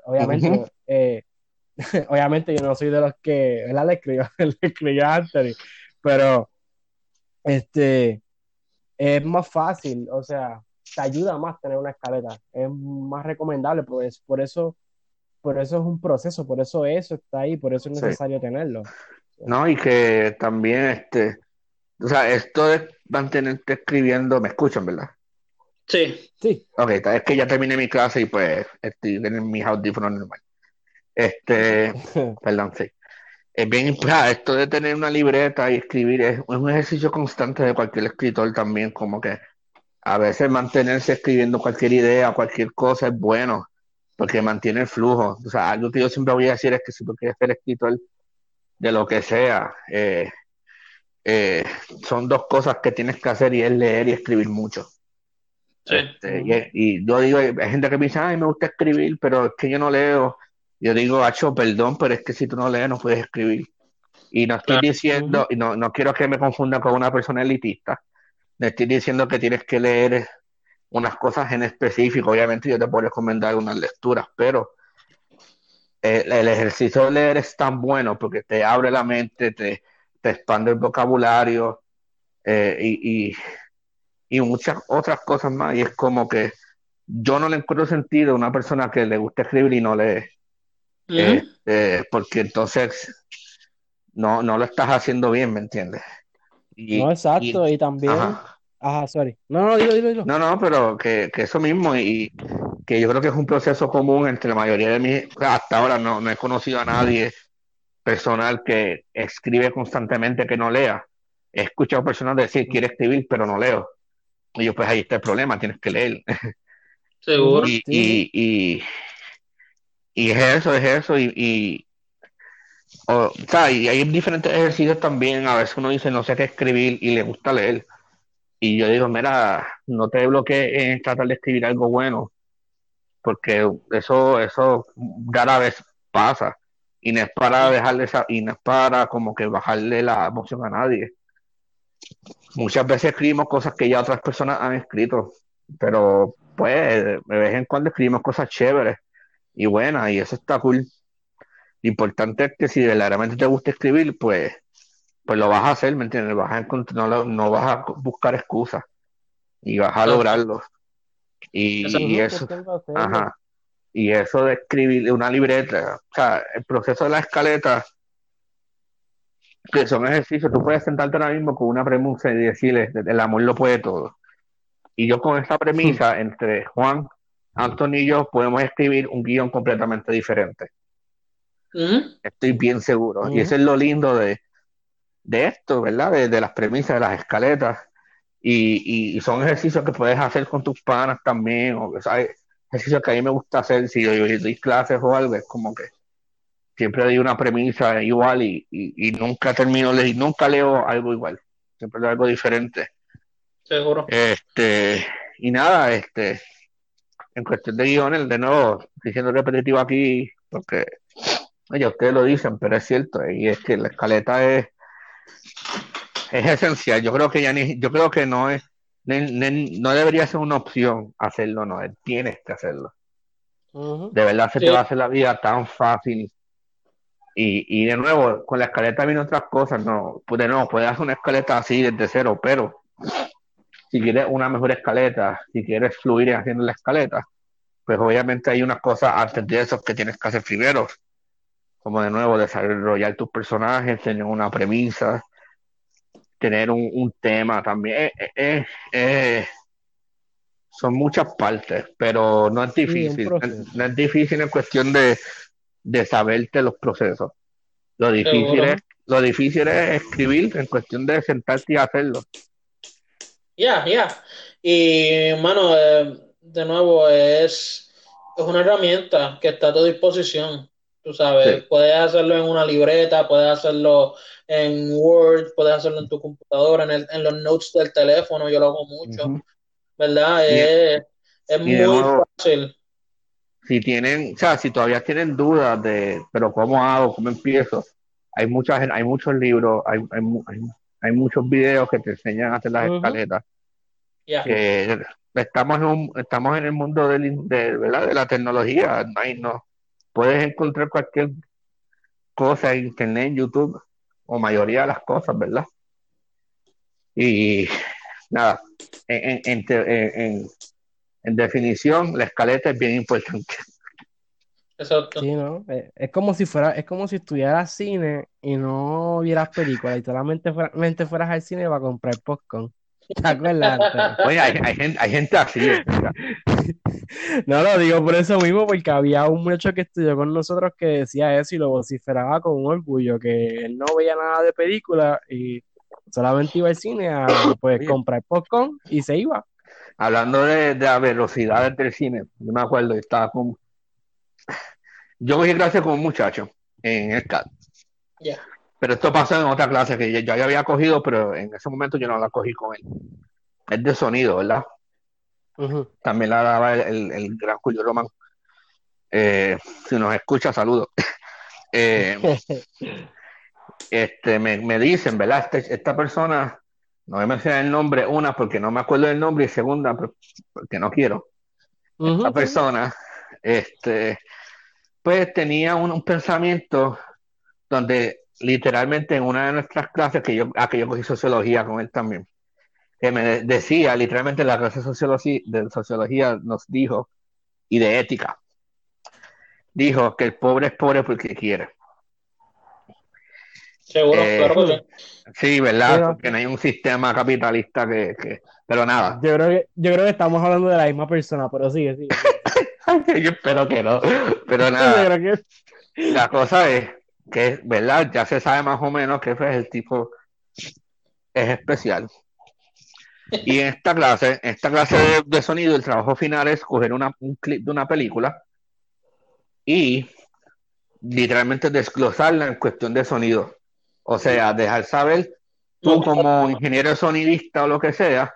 Obviamente, eh, obviamente yo no soy de los que, ¿verdad? Le escribió, le escribió a Anthony, pero este es más fácil, o sea, te ayuda más tener una escaleta, es más recomendable, pues por eso por eso es un proceso, por eso eso está ahí, por eso es necesario tenerlo. No, y que también, este, o sea, esto es mantenerte escribiendo, me escuchan, ¿verdad? Sí. Sí. Ok, es que ya terminé mi clase y pues estoy en mis audífonos normal. Este, perdón, sí. Es bien, esto de tener una libreta y escribir es, un ejercicio constante de cualquier escritor también, como que a veces mantenerse escribiendo cualquier idea, cualquier cosa es bueno porque mantiene el flujo. O sea, algo que yo siempre voy a decir es que si tú quieres ser escritor de lo que sea, eh, eh, son dos cosas que tienes que hacer y es leer y escribir mucho. Este, y, yo digo, hay gente que me dice, ay, me gusta escribir, pero es que yo no leo. Yo digo, Hacho, perdón, pero es que si tú no lees no puedes escribir. Y no estoy diciendo, y no, no quiero que me confunda con una persona elitista, no estoy diciendo que tienes que leer unas cosas en específico. Obviamente yo te puedo recomendar unas lecturas, pero el, ejercicio de leer es tan bueno porque te abre la mente, te, te expande el vocabulario eh, y, y, muchas otras cosas más. Y es como que yo no le encuentro sentido a una persona que le gusta escribir y no lee. Este, porque entonces no, no lo estás haciendo bien, ¿me entiendes? no, exacto, y, también... Ajá, sorry. No, no, dilo, dilo, dilo. No, no, pero que, eso mismo y que yo creo que es un proceso común entre la mayoría de mis... Hasta ahora no, no he conocido a nadie personal que escribe constantemente que no lea. He escuchado personas decir, quiere escribir, pero no leo. Y yo, pues ahí está el problema, tienes que leer. Seguro. y, y, y, es eso, es eso. Y, y, o, sea, y hay diferentes ejercicios también. A veces uno dice, no sé qué escribir y le gusta leer y yo digo, mira, no te bloquees en tratar de escribir algo bueno, porque eso, eso rara vez pasa. Y no es para dejarle esa, y no es para como que bajarle la emoción a nadie. Muchas veces escribimos cosas que ya otras personas han escrito, pero pues de vez en cuando escribimos cosas chéveres y buenas, y eso está cool. Lo importante es que si verdaderamente te gusta escribir, pues pues lo vas a hacer, ¿me entiendes? Vas a no, no, vas a buscar excusas y vas a lograrlo. Y, eso, ajá, y eso de escribir una libreta, o sea, el proceso de la escaleta, que son ejercicios, tú puedes sentarte ahora mismo con una premisa y decirle, el amor lo puede todo. Y yo con esa premisa, entre Juan, Antonio y yo, podemos escribir un guion completamente diferente. Estoy bien seguro. Y eso es lo lindo de, esto, ¿verdad? De, las premisas, de las escaletas. Y, son ejercicios que puedes hacer con tus panas también. O, ejercicios que a mí me gusta hacer si yo, doy clases o algo. Es como que siempre doy una premisa igual y, nunca termino, y nunca leo algo igual. Siempre leo algo diferente. Seguro. Este, y nada, este, en cuestión de guiones, de nuevo, diciendo repetitivo aquí, porque Oye, ustedes lo dicen, pero es cierto, y es que la escaleta es, es esencial. Yo creo que ya ni, yo creo que no es, no debería ser una opción hacerlo, no, tienes que hacerlo. De verdad se te va a hacer la vida tan fácil. Y, y de nuevo, con la escaleta vienen otras cosas, no, pues de nuevo, puedes hacer una escaleta así desde cero, pero si quieres una mejor escaleta, si quieres fluir haciendo la escaleta, pues obviamente hay unas cosas antes de eso que tienes que hacer primero como de nuevo desarrollar tus personajes, tener una premisa, tener un, tema también. Eh, eh, eh, son muchas partes, pero no es difícil. no, es difícil en cuestión de, de saberte los procesos. Lo difícil, es, lo difícil es escribir en cuestión de sentarte y hacerlo. Ya, ya. Y, mano, de nuevo, es, es una herramienta que está a tu disposición. Tú sabes, puedes hacerlo en una libreta, puedes hacerlo en Word, puedes hacerlo en tu computadora, en, el, en los notes del teléfono, yo lo hago mucho, ¿verdad? es, muy fácil. Si tienen, o sea, si todavía tienen dudas de, pero ¿cómo hago? ¿Cómo empiezo? Hay muchas, hay muchos libros, hay, hay, hay, muchos videos que te enseñan a hacer las escaletas. estamos en un, estamos en el mundo de, ¿verdad? de la tecnología, no, hay, no, puedes encontrar cualquier cosa en internet, en YouTube, o mayoría de las cosas, ¿verdad? Y nada, en, definición, la escaleta es bien importante. Exacto. Sí, ¿no? Eh, es como si fuera, es como si estuvieras cine y no vieras películas y solamente fueras al cine para comprar popcorn. ¿Te acuerdas? Oye, hay, hay, gente, hay gente así. No lo digo por eso mismo, porque había un muchacho que estudió con nosotros que decía eso y lo vociferaba con un orgullo, que él no veía nada de película y solamente iba al cine a pues, comprar popcorn y se iba. Hablando de, de la velocidad del cine, yo me acuerdo, estaba con... Yo cogí clase con un muchacho en el CAD. Pero esto pasó en otra clase que yo ya había cogido, pero en ese momento yo no la cogí con él. Es de sonido, ¿verdad? También la daba el, gran Julio Román. Eh, si nos escucha, saludos. Eh, este, me, dicen, ¿verdad? Este, esta persona, no voy a mencionar el nombre, una, porque no me acuerdo del nombre, y segunda, porque no quiero. Esta persona, este, pues tenía un, pensamiento donde literalmente en una de nuestras clases, que yo, a que yo cogí sociología con él también, que me decía, literalmente la clase de sociología, de sociología nos dijo, y de ética, dijo que el pobre es pobre porque quiere. Seguro, eh, claro Sí, ¿verdad? porque no hay un sistema capitalista que, que, Pero nada. Yo creo que, yo creo que estamos hablando de la misma persona, pero sigue, sigue. yo espero que no. Pero nada. La cosa es que, ¿verdad? Ya se sabe más o menos que ese es el tipo. Es especial. Y en esta clase, en esta clase de, sonido, el trabajo final es coger una, un clip de una película y literalmente desglosarla en cuestión de sonido. O sea, dejar saber tú como ingeniero sonidista o lo que sea,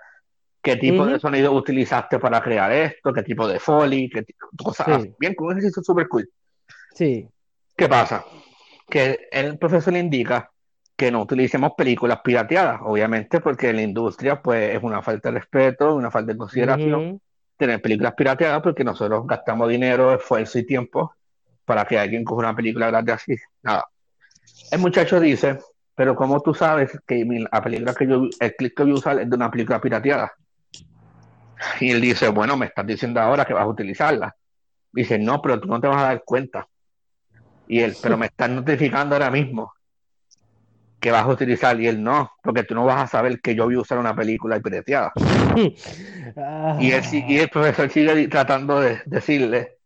qué tipo de sonido utilizaste para crear esto, qué tipo de foley, qué tipo de cosas. Bien, con un ejercicio súper cool. Sí. ¿Qué pasa? Que el profesor le indica que no utilicemos películas pirateadas, obviamente, porque en la industria pues es una falta de respeto, una falta de consideración tener películas pirateadas porque nosotros gastamos dinero, esfuerzo y tiempo para que alguien coja una película grande así. Nada. El muchacho dice, pero ¿cómo tú sabes que la película que yo, el clip que voy a usar es de una película pirateada? Y él dice, bueno, me estás diciendo ahora que vas a utilizarla. Dice, no, pero tú no te vas a dar cuenta. Y él, pero me estás notificando ahora mismo que vas a utilizar. Y él, no, porque tú no vas a saber que yo voy a usar una película pirateada. y, él, y el profesor sigue tratando de decirle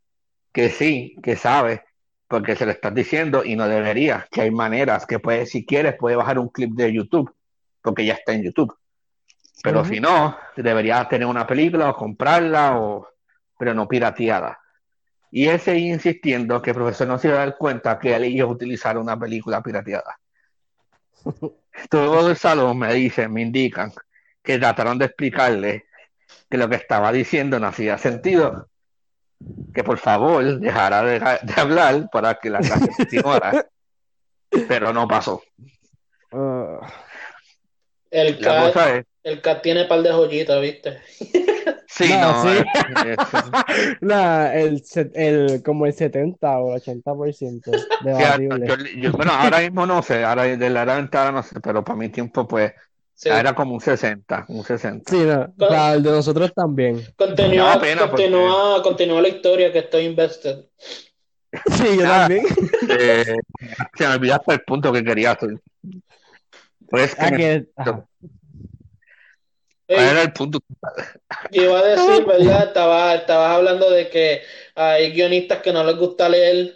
que sí, que sabe, porque se lo estás diciendo y no debería, que hay maneras que puedes, si quieres, puedes bajar un clip de YouTube, porque ya está en YouTube. Pero si no, deberías tener una película o comprarla, o, pero no pirateada. Y él sigue insistiendo que el profesor no se va a dar cuenta que él iba a utilizar una película pirateada. Todo el salón me dicen, me indican que trataron de explicarle que lo que estaba diciendo no hacía sentido, que por favor dejara de, hablar para que la clase continuara, pero no pasó. Ah. el, cat, el cat tiene par de joyitas, ¿viste? Sí, no, sí. el, el, como el 70 o 80% de bueno, ahora mismo no sé, ahora de la ventana no sé, pero para mi tiempo, pues, era como un 60, un 60. Sí, no, para el de nosotros también. Continúa, continúa, continúa la historia que estoy invested. Sí, yo también. Eh, se me olvidaste el punto que quería. Pues que, ah, era el punto. iba a decir, ¿verdad? Estabas estaba hablando de que hay guionistas que no les gusta leer.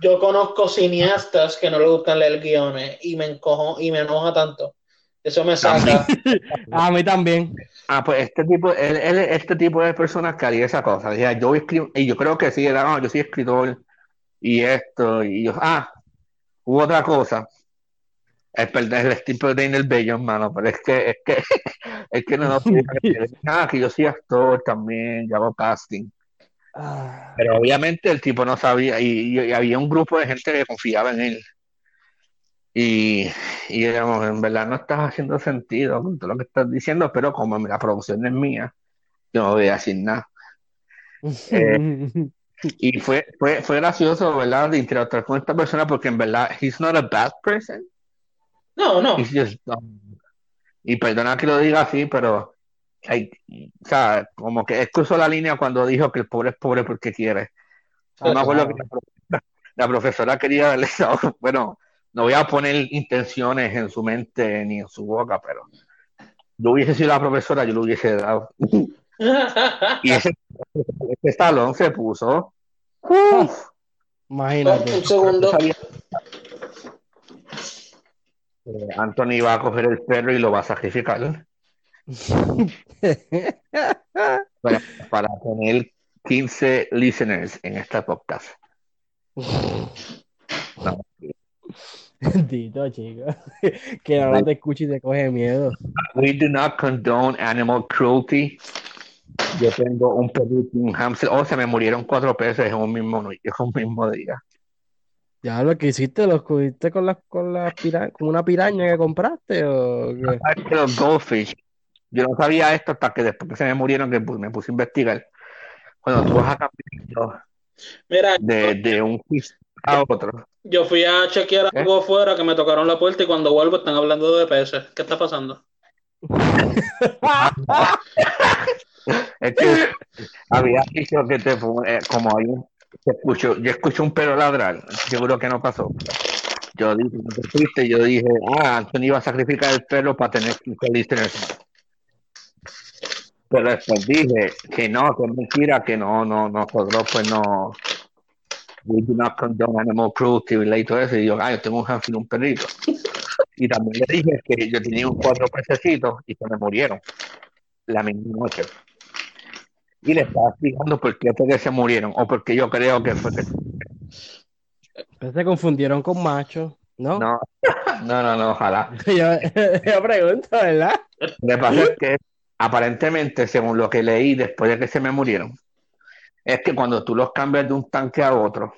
Yo conozco cineastas que no les gustan leer guiones y me encojo y me enoja tanto. Eso me saca. a mí también. Ah, pues este tipo, él, este tipo de personas que haría esa cosa. yo escribo, y yo creo que sí, era, no, yo soy escritor y esto, y yo, ah, hubo otra cosa es perder el estilo de el Bello, hermano, pero es que, es que, es que no, no ah, que yo soy actor también, yo hago casting. Ah. Pero obviamente el tipo no sabía, y, había un grupo de gente que confiaba en él. Y, y digamos, en verdad no estás haciendo sentido con todo lo que estás diciendo, pero como la producción es mía, yo no voy a decir nada. Eh, y fue, fue, fue gracioso, ¿verdad? De interactuar con esta persona porque en verdad, he's not a bad person. No, no. Y perdona que lo diga así, pero hay, o sea, como que excusó la línea cuando dijo que el pobre es pobre porque quiere. No me acuerdo que la, profesora quería darle Bueno, no voy a poner intenciones en su mente ni en su boca, pero yo hubiese sido la profesora, yo lo hubiese dado. y ese, ese salón se puso. Imagínate. Un segundo. Anthony va a coger el perro y lo va a sacrificar. para, tener 15 listeners en esta podcast. Dito, chico. Que no te escuche y te coge miedo. We do not condone animal cruelty. Yo tengo un perrito, un hamster. Oh, se me murieron cuatro peces en un mismo, en un mismo día. Ya lo que hiciste, ¿Lo cogiste con, las con, la con una piraña que compraste o Los goldfish. Yo no sabía esto hasta que después que se me murieron que me puse a investigar. Cuando tú vas a cambiar Mira, de, de un fish a otro. Yo fui a chequear algo afuera que me tocaron la puerta y cuando vuelvo están hablando de peces. ¿Qué está pasando? es que había dicho que te eh, como hay un escucho, yo escucho un perro ladrar, seguro que no pasó. Yo dije, yo dije, ah, Anthony iba a sacrificar el perro para tener 15 listeners Pero después dije que no, que es mentira, que no, no, nosotros pues no, we do not condone animal cruelty y todo eso. Y yo, ah, yo tengo un y un perrito. Y también le dije que yo tenía un cuatro pececitos y se me murieron la misma noche y le estaba explicando por qué que se murieron o porque yo creo que fue que se confundieron con machos, ¿no? No, no, no, ojalá. yo, pregunto, ¿verdad? Pasa es que aparentemente, según lo que leí después de que se me murieron, es que cuando tú los cambias de un tanque a otro,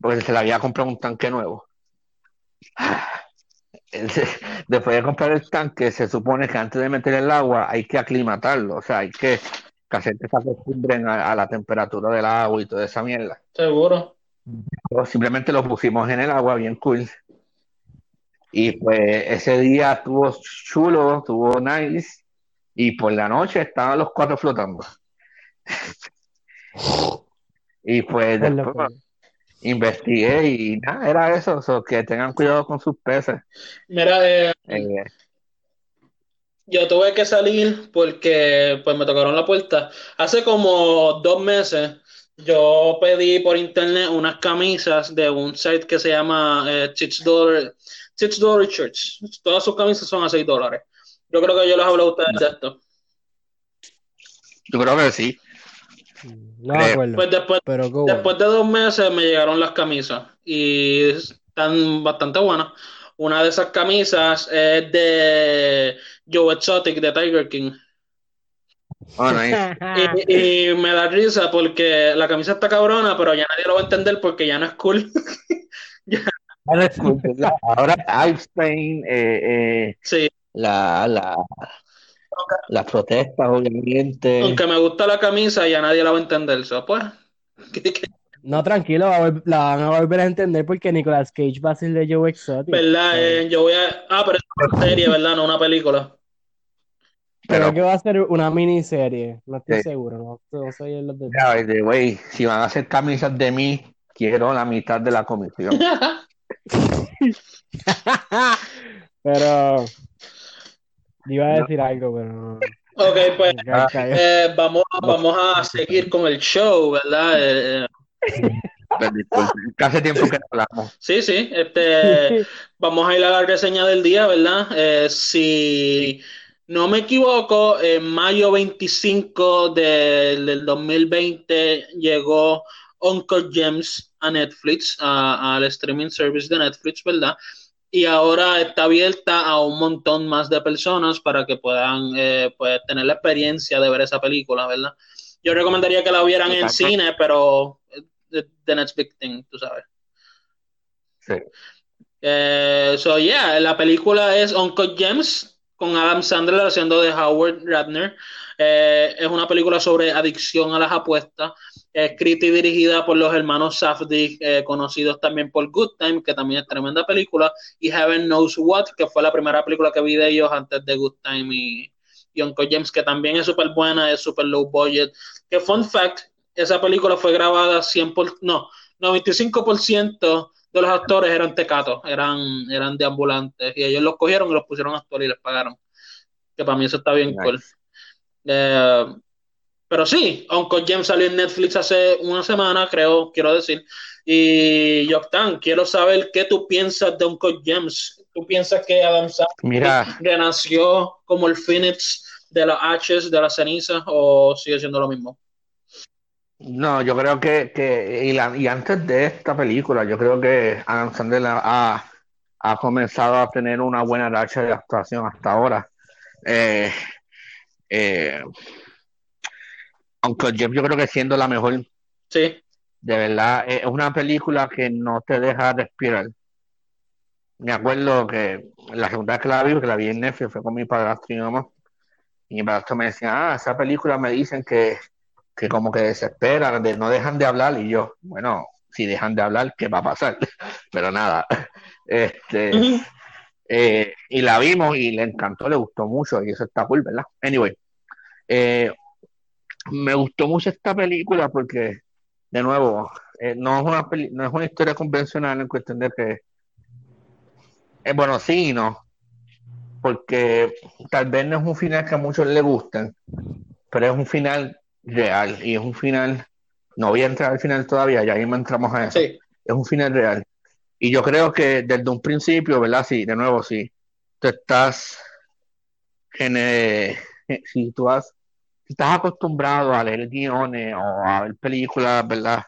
porque se le había comprado un tanque nuevo, después de comprar el tanque, se supone que antes de meter el agua hay que aclimatarlo, o sea, hay que que se acostumbren a, la temperatura del agua y toda esa mierda. Seguro. simplemente lo pusimos en el agua, bien cool. Y pues ese día estuvo chulo, estuvo nice. y por la noche estaban los cuatro flotando. y pues después investigué y nada, era eso, que tengan cuidado con sus peces. Mira, eh, eh, yo tuve que salir porque pues me tocaron la puerta. Hace como dos meses yo pedí por internet unas camisas de un site que se llama eh, Dollar, Dollar Church. Todas sus camisas son a 6 dólares. Yo creo que yo les hablo a ustedes de esto. Yo creo que sí. No acuerdo. Pues después, después de dos meses me llegaron las camisas y están bastante buenas. Una de esas camisas es de Joe Exotic de Tiger King. Oh, y, me da risa porque la camisa está cabrona, pero ya nadie lo va a entender porque ya no es cool. Ahora Einstein, eh, eh, sí. la, la, las protestas, obviamente. Aunque me gusta la camisa, ya nadie la va a entender. eso pues. No, tranquilo, la van a volver a entender porque Nicolas Cage va a ser de Joe Exotic. ¿Verdad? Eh, yo voy a. Ah, pero es una serie, ¿verdad? No una película. Pero que va a ser una miniserie, no estoy seguro, no, soy el de güey, si van a hacer camisas de mí, quiero la mitad de la comisión. pero iba a decir algo, pero Ok, pues eh, vamos, vamos a seguir con el show, ¿verdad? Eh, Hace tiempo que hablamos. Sí, sí. Este, vamos a ir a la reseña del día, ¿verdad? Eh, si no me equivoco, en mayo 25 del 2020 llegó Uncle James a Netflix, al streaming service de Netflix, ¿verdad? Y ahora está abierta a un montón más de personas para que puedan eh, pues, tener la experiencia de ver esa película, ¿verdad? Yo recomendaría que la vieran en cine, pero the next big thing, tú sabes. Sí. Eh, so, yeah, la película es Uncle James con Adam Sandler haciendo de Howard Ratner. Eh, es una película sobre adicción a las apuestas, escrita y dirigida por los hermanos Safdie, eh, conocidos también por Good Time, que también es tremenda película, y Heaven Knows What, que fue la primera película que vi de ellos antes de Good Time y, y Uncle James, que también es súper buena, es súper low budget. Que fun fact, esa película fue grabada 100 por, no, 95% de los actores eran tecatos, eran, eran de ambulantes, y ellos los cogieron y los pusieron a actuar y les pagaron. Que para mí eso está bien cool. Eh, pero sí, Uncle James salió en Netflix hace una semana, creo, quiero decir. Y Yoctan, quiero saber qué tú piensas de Uncle James. ¿Tú piensas que Adam Sandler renació como el Phoenix de las H, de las cenizas, o sigue siendo lo mismo? No, yo creo que, que y, la, y, antes de esta película, yo creo que Adam Sandler ha, ha comenzado a tener una buena racha de actuación hasta ahora. Eh, eh, aunque yo, yo creo que siendo la mejor. Sí. De verdad, es una película que no te deja respirar. Me acuerdo que la segunda vez que la vi, que la vi en Netflix, fue con mi padrastro y mi mamá. Y mi padrastro me decía, ah, esa película me dicen que que como que desesperan, de, no dejan de hablar y yo, bueno, si dejan de hablar, ¿qué va a pasar? Pero nada, este, eh, y la vimos y le encantó, le gustó mucho y eso está cool, ¿verdad? Anyway, eh, me gustó mucho esta película porque, de nuevo, eh, no, es una no es una historia convencional en cuestión de que, es bueno, sí y no, porque tal vez no es un final que a muchos les gusten, pero es un final real y es un final, no voy a entrar al final todavía, ya ahí me entramos a eso, es un final real. Y yo creo que desde un principio, ¿verdad? Sí, de nuevo, sí, tú estás, en, eh, si tú has, estás acostumbrado a leer guiones o a ver películas, ¿verdad?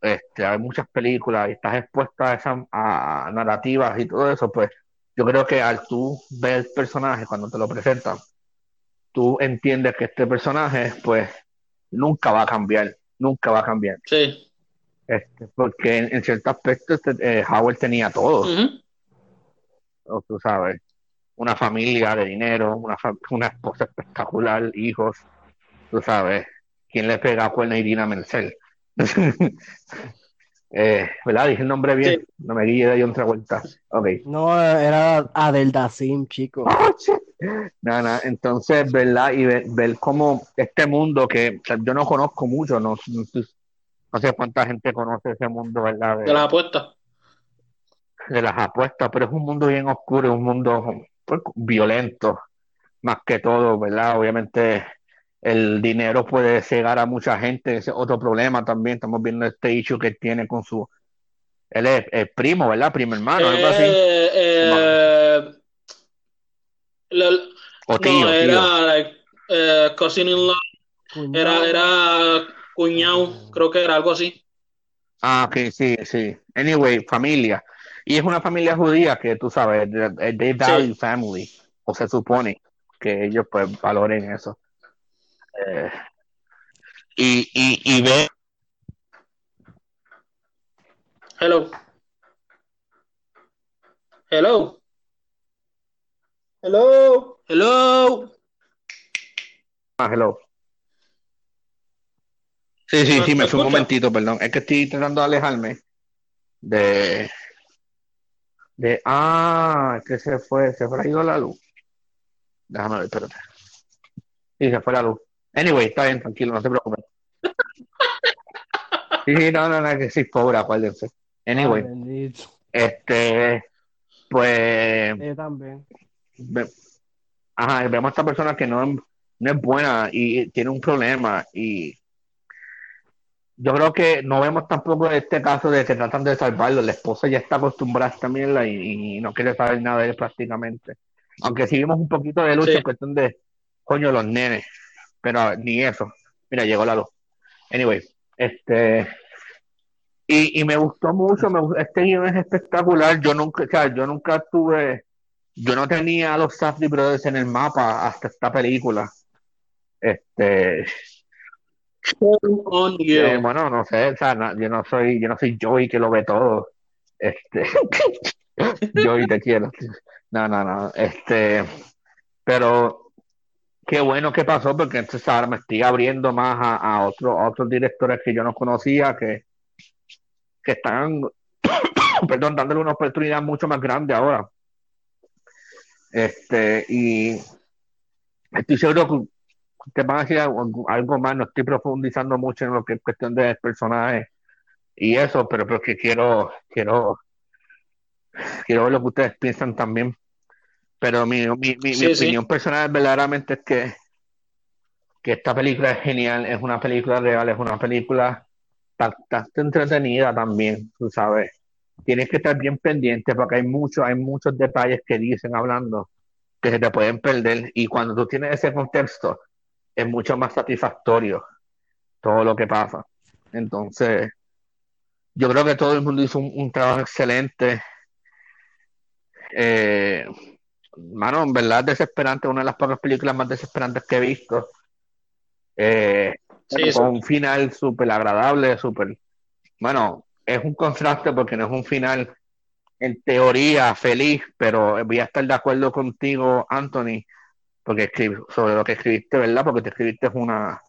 Este, hay muchas películas y estás expuesto a esas a narrativas y todo eso, pues yo creo que al tú ver el personaje cuando te lo presentan, tú entiendes que este personaje, pues, nunca va a cambiar, nunca va a cambiar. Sí. Este, porque en, cierto aspecto este, eh, Howard tenía todo. o, tú sabes, una familia de dinero, una, una esposa espectacular, hijos, tú sabes, ¿quién le pega a Cuerna Irina Merced? Eh, ¿Verdad? Dije el nombre bien, no me guíe de ahí otra vuelta. Okay. No, era Adelda Sim, chico. Oh, nada, nada. Entonces, ¿verdad? Y ver, ver cómo este mundo que yo no conozco mucho, no, no, sé cuánta gente conoce ese mundo, ¿verdad? De, las apuestas. De las apuestas, pero es un mundo bien oscuro, un mundo pues, violento, más que todo, ¿verdad? Obviamente el dinero puede cegar a mucha gente, ese es otro problema también. Estamos viendo este issue que tiene con su. Él es, el primo, ¿verdad? Primo hermano, algo así. Eh, eh, o tío, no, era eh, cousin in law. Era, era cuñado, creo que era algo así. Ah, ok, sí, sí. Anyway, familia. Y es una familia judía que tú sabes, they value family, o se supone que ellos pues valoren eso. Eh, y, y, y ve. Hello. Hello. Hello. Hello. Ah, hello. Sí, sí, sí, me fue un momentito, perdón. Es que estoy tratando de alejarme de. de. Ah, es que se fue, se fue ido la luz. Déjame ver, espérate. Sí, se fue la luz. Anyway, está bien, tranquilo, no te preocupes. Sí, no, no, no, que soy pobre, acuérdense. Anyway, este, pues. Yo también. ajá, vemos a esta persona que no, no es buena y tiene un problema y yo creo que no vemos tampoco este caso de que tratan de salvarlo. La esposa ya está acostumbrada también y, y no quiere saber nada de él prácticamente. Aunque sí vimos un poquito de lucha en cuestión de, coño, los nenes pero ni eso. Mira, llegó la luz. Anyway, este. Y, y me gustó mucho, me, este guion es espectacular. Yo nunca, o sea, yo nunca tuve, yo no tenía a los Safdie Brothers en el mapa hasta esta película. Este. Eh, bueno, no sé, o sea, yo no soy, yo no soy Joey que lo ve todo. Este, Joey te quiero. No, no, no. Este, pero qué bueno que pasó, porque entonces ahora me estoy abriendo más a, a, otros directores que yo no conocía, que, que están, perdón, dándole una oportunidad mucho más grande ahora. Este, y estoy seguro que te van a decir algo, más, no estoy profundizando mucho en lo que es cuestión de personajes y eso, pero porque quiero, quiero, quiero ver lo que ustedes piensan también. Pero mi, mi, mi, opinión personal verdaderamente es que, que esta película es genial, es una película real, es una película bastante entretenida también, tú sabes. Tienes que estar bien pendiente porque hay muchos, hay muchos detalles que dicen hablando que se te pueden perder y cuando tú tienes ese contexto es mucho más satisfactorio todo lo que pasa. Entonces, yo creo que todo el mundo hizo un, un trabajo excelente. Eh, mano, en verdad desesperante, una de las pocas películas más desesperantes que he visto. Eh, con un final súper agradable, súper... Bueno, es un contraste porque no es un final en teoría feliz, pero voy a estar de acuerdo contigo, Anthony, porque sobre lo que escribiste, ¿verdad? Porque te escribiste una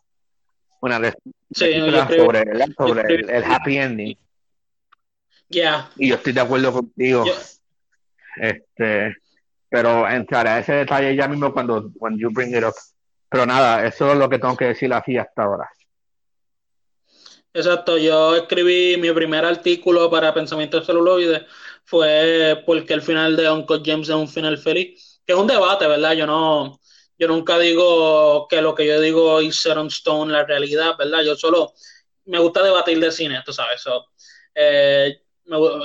una sobre, sobre el, happy ending. Ya. Y yo estoy de acuerdo contigo. Este, pero entraré ese detalle ya mismo cuando when you bring it up. Pero nada, eso es lo que tengo que decir así hasta ahora. Exacto, yo escribí mi primer artículo para Pensamiento Celuloide fue porque el final de Uncle James es un final feliz, que es un debate, ¿verdad? Yo no, yo nunca digo que lo que yo digo es set on stone la realidad, ¿verdad? Yo solo me gusta debatir de cine, tú sabes. eh, eh,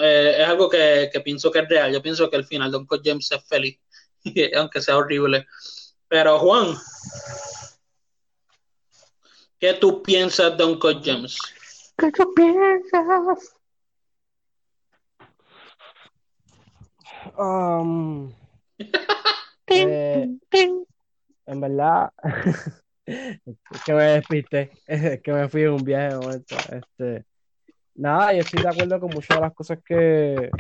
es algo que, pienso que es real. Yo pienso que el final de Uncle James es feliz, aunque sea horrible. Pero Juan, ¿qué tú piensas de Uncle James? ¿Qué tú piensas? Um, eh, en verdad, es que me despiste, es que me fui en un viaje de momento. Este, Nada, yo estoy de acuerdo con muchas de las cosas que,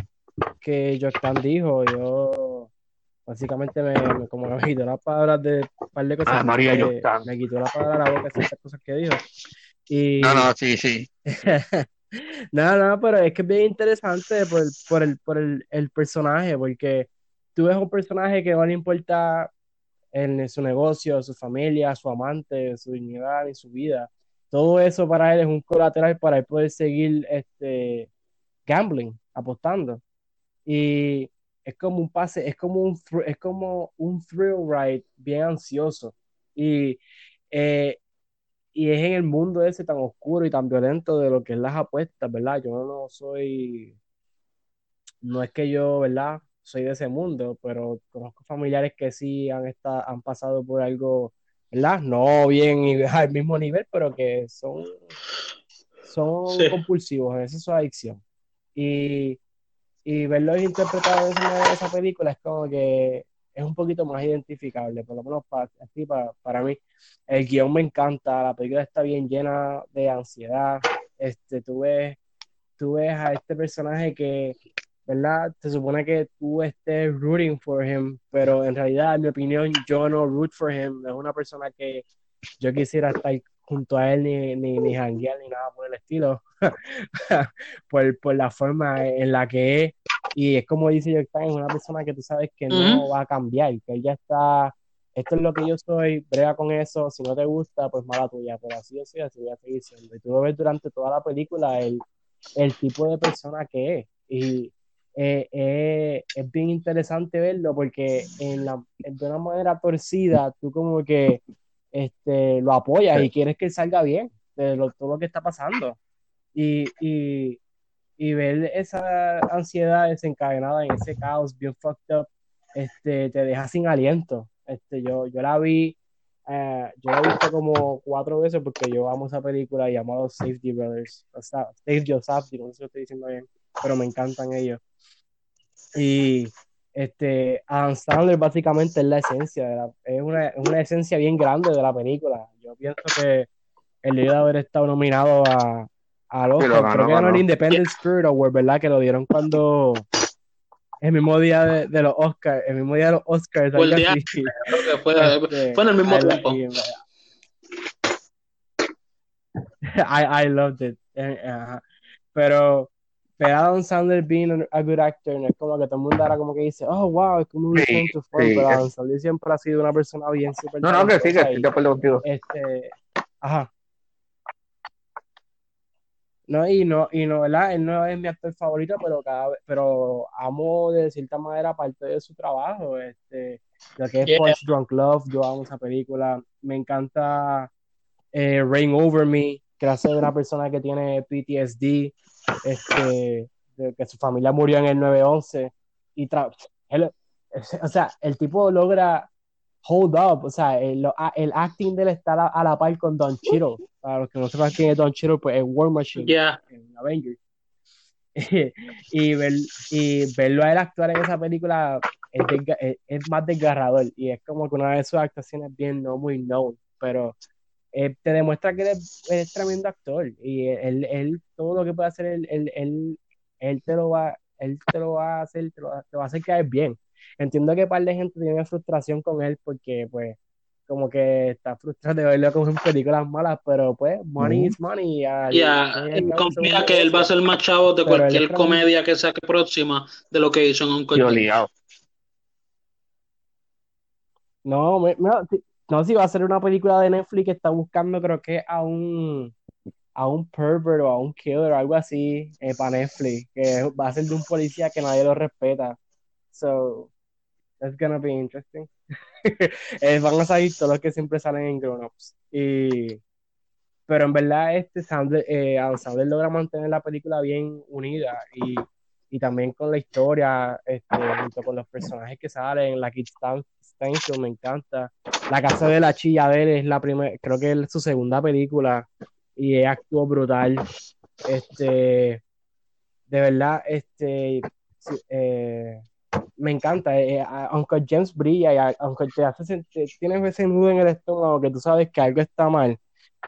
que Jordan dijo. Yo básicamente me, como me quitó las palabras de un par de cosas. Ah, María Me quitó la palabra de la boca ciertas cosas que dijo. Y... No, no, sí, sí. no, no, pero es que es bien interesante por, por, el, por el, el personaje, porque tú ves un personaje que no le importa en su negocio, su familia, su amante, su dignidad y su vida. Todo eso para él es un colateral para él poder seguir este, gambling, apostando. Y es como un pase, es como un, es como un thrill ride bien ansioso. Y, eh, y es en el mundo ese tan oscuro y tan violento de lo que es las apuestas, ¿verdad? Yo no soy, no es que yo, ¿verdad? Soy de ese mundo, pero conozco familiares que sí han, estado, han pasado por algo, ¿verdad? No bien al mismo nivel, pero que son, son compulsivos, esa es su adicción. Y y verlo interpretado de esa, esa película es como que es un poquito más identificable, por lo menos para, así para, para mí. El guion me encanta, la película está bien llena de ansiedad. Este, tú ves, tú ves a este personaje que, ¿verdad? Se supone que tú estés rooting for him, pero en realidad, en mi opinión, yo no root for him. Es una persona que yo quisiera estar junto a él ni, ni, ni janguear ni nada por el estilo, por, por, la forma en la que es. Y es como dice York es una persona que tú sabes que no va a cambiar, que ella está, esto es lo que yo soy, brega con eso, si no te gusta, pues mala tuya, pero así soy, así voy a seguir siendo. Y tú ves durante toda la película el, el tipo de persona que es. Y eh, eh, es bien interesante verlo porque en la, de una manera torcida, tú como que este, lo apoyas y quieres que salga bien de todo lo que está pasando. Y, y, y, ver esa ansiedad desencadenada en ese caos bien fucked up, este, te deja sin aliento. Este, yo, yo la vi, eh, yo la he visto como cuatro veces porque yo amo esa película llamada Safety Brothers, o sea, Save Yourself, no sé si lo estoy diciendo bien, pero me encantan ellos. Y este, Adam Sandler básicamente es la esencia, de la, es, una, es, una, esencia bien grande de la película. Yo pienso que el día de haber estado nominado a, a los creo que ganó el Independent Spirit Award, ¿verdad? Que lo dieron cuando el mismo día de, de los Oscars, el mismo día de los Oscars. Fue, el día, que fue, este, fue en el mismo tiempo. I, I loved it. Uh, pero pero Adam Sandler being a good actor, no es como que todo el mundo ahora como que dice, oh, wow, es como un sí, to form, pero Adam Sandler siempre ha sido una persona bien súper. No, no, que sí, que estoy de acuerdo contigo. Este, ajá. No, y no, y no, ¿verdad? Él no es mi actor favorito, pero cada vez, pero amo de cierta manera parte de su trabajo. Este, lo que es yeah. Punch Drunk Love, yo amo esa película. Me encanta eh, Rain Over Me, que hace de una persona que tiene PTSD este, de que su familia murió en el 9-11 y o sea, el tipo logra hold up, o sea, el, el acting de él está a, la par con Don Cheadle, para los que no sepan quién es Don Cheadle, pues es War Machine en Avengers. y, ver, y verlo a él actuar en esa película es, es, es, más desgarrador y es como que una de sus actuaciones bien no muy known, pero eh, te demuestra que eres, eres, tremendo actor y él, él, todo lo que puede hacer, él, él, él, él, te lo va, él te lo va a hacer, te, lo, te va a hacer caer bien. Entiendo que un par de gente tiene frustración con él porque, pues, como que está frustrado de verlo como en películas malas, pero pues, money is money. Ya, yeah. confía que él va a ser más chavo de cualquier comedia que saque próxima de lo que hizo en un coche. No, me, me, no, si va a ser una película de Netflix que está buscando, creo que a un a un pervert o a un killer o algo así eh, para Netflix, que va a ser de un policía que nadie lo respeta. So, that's gonna be interesting. eh, van a salir todos los que siempre salen en Grown Ups. Y, pero en verdad, este Sandler, eh, Sandler logra mantener la película bien unida y, y también con la historia, este, junto con los personajes que salen, la Kid me encanta. La casa de la chilla de él es la primera, creo que es su segunda película y actuó brutal. Este, de verdad, este, eh, me encanta. Eh, eh, aunque James brilla y aunque te hace tienes ese nudo en el estómago que tú sabes que algo está mal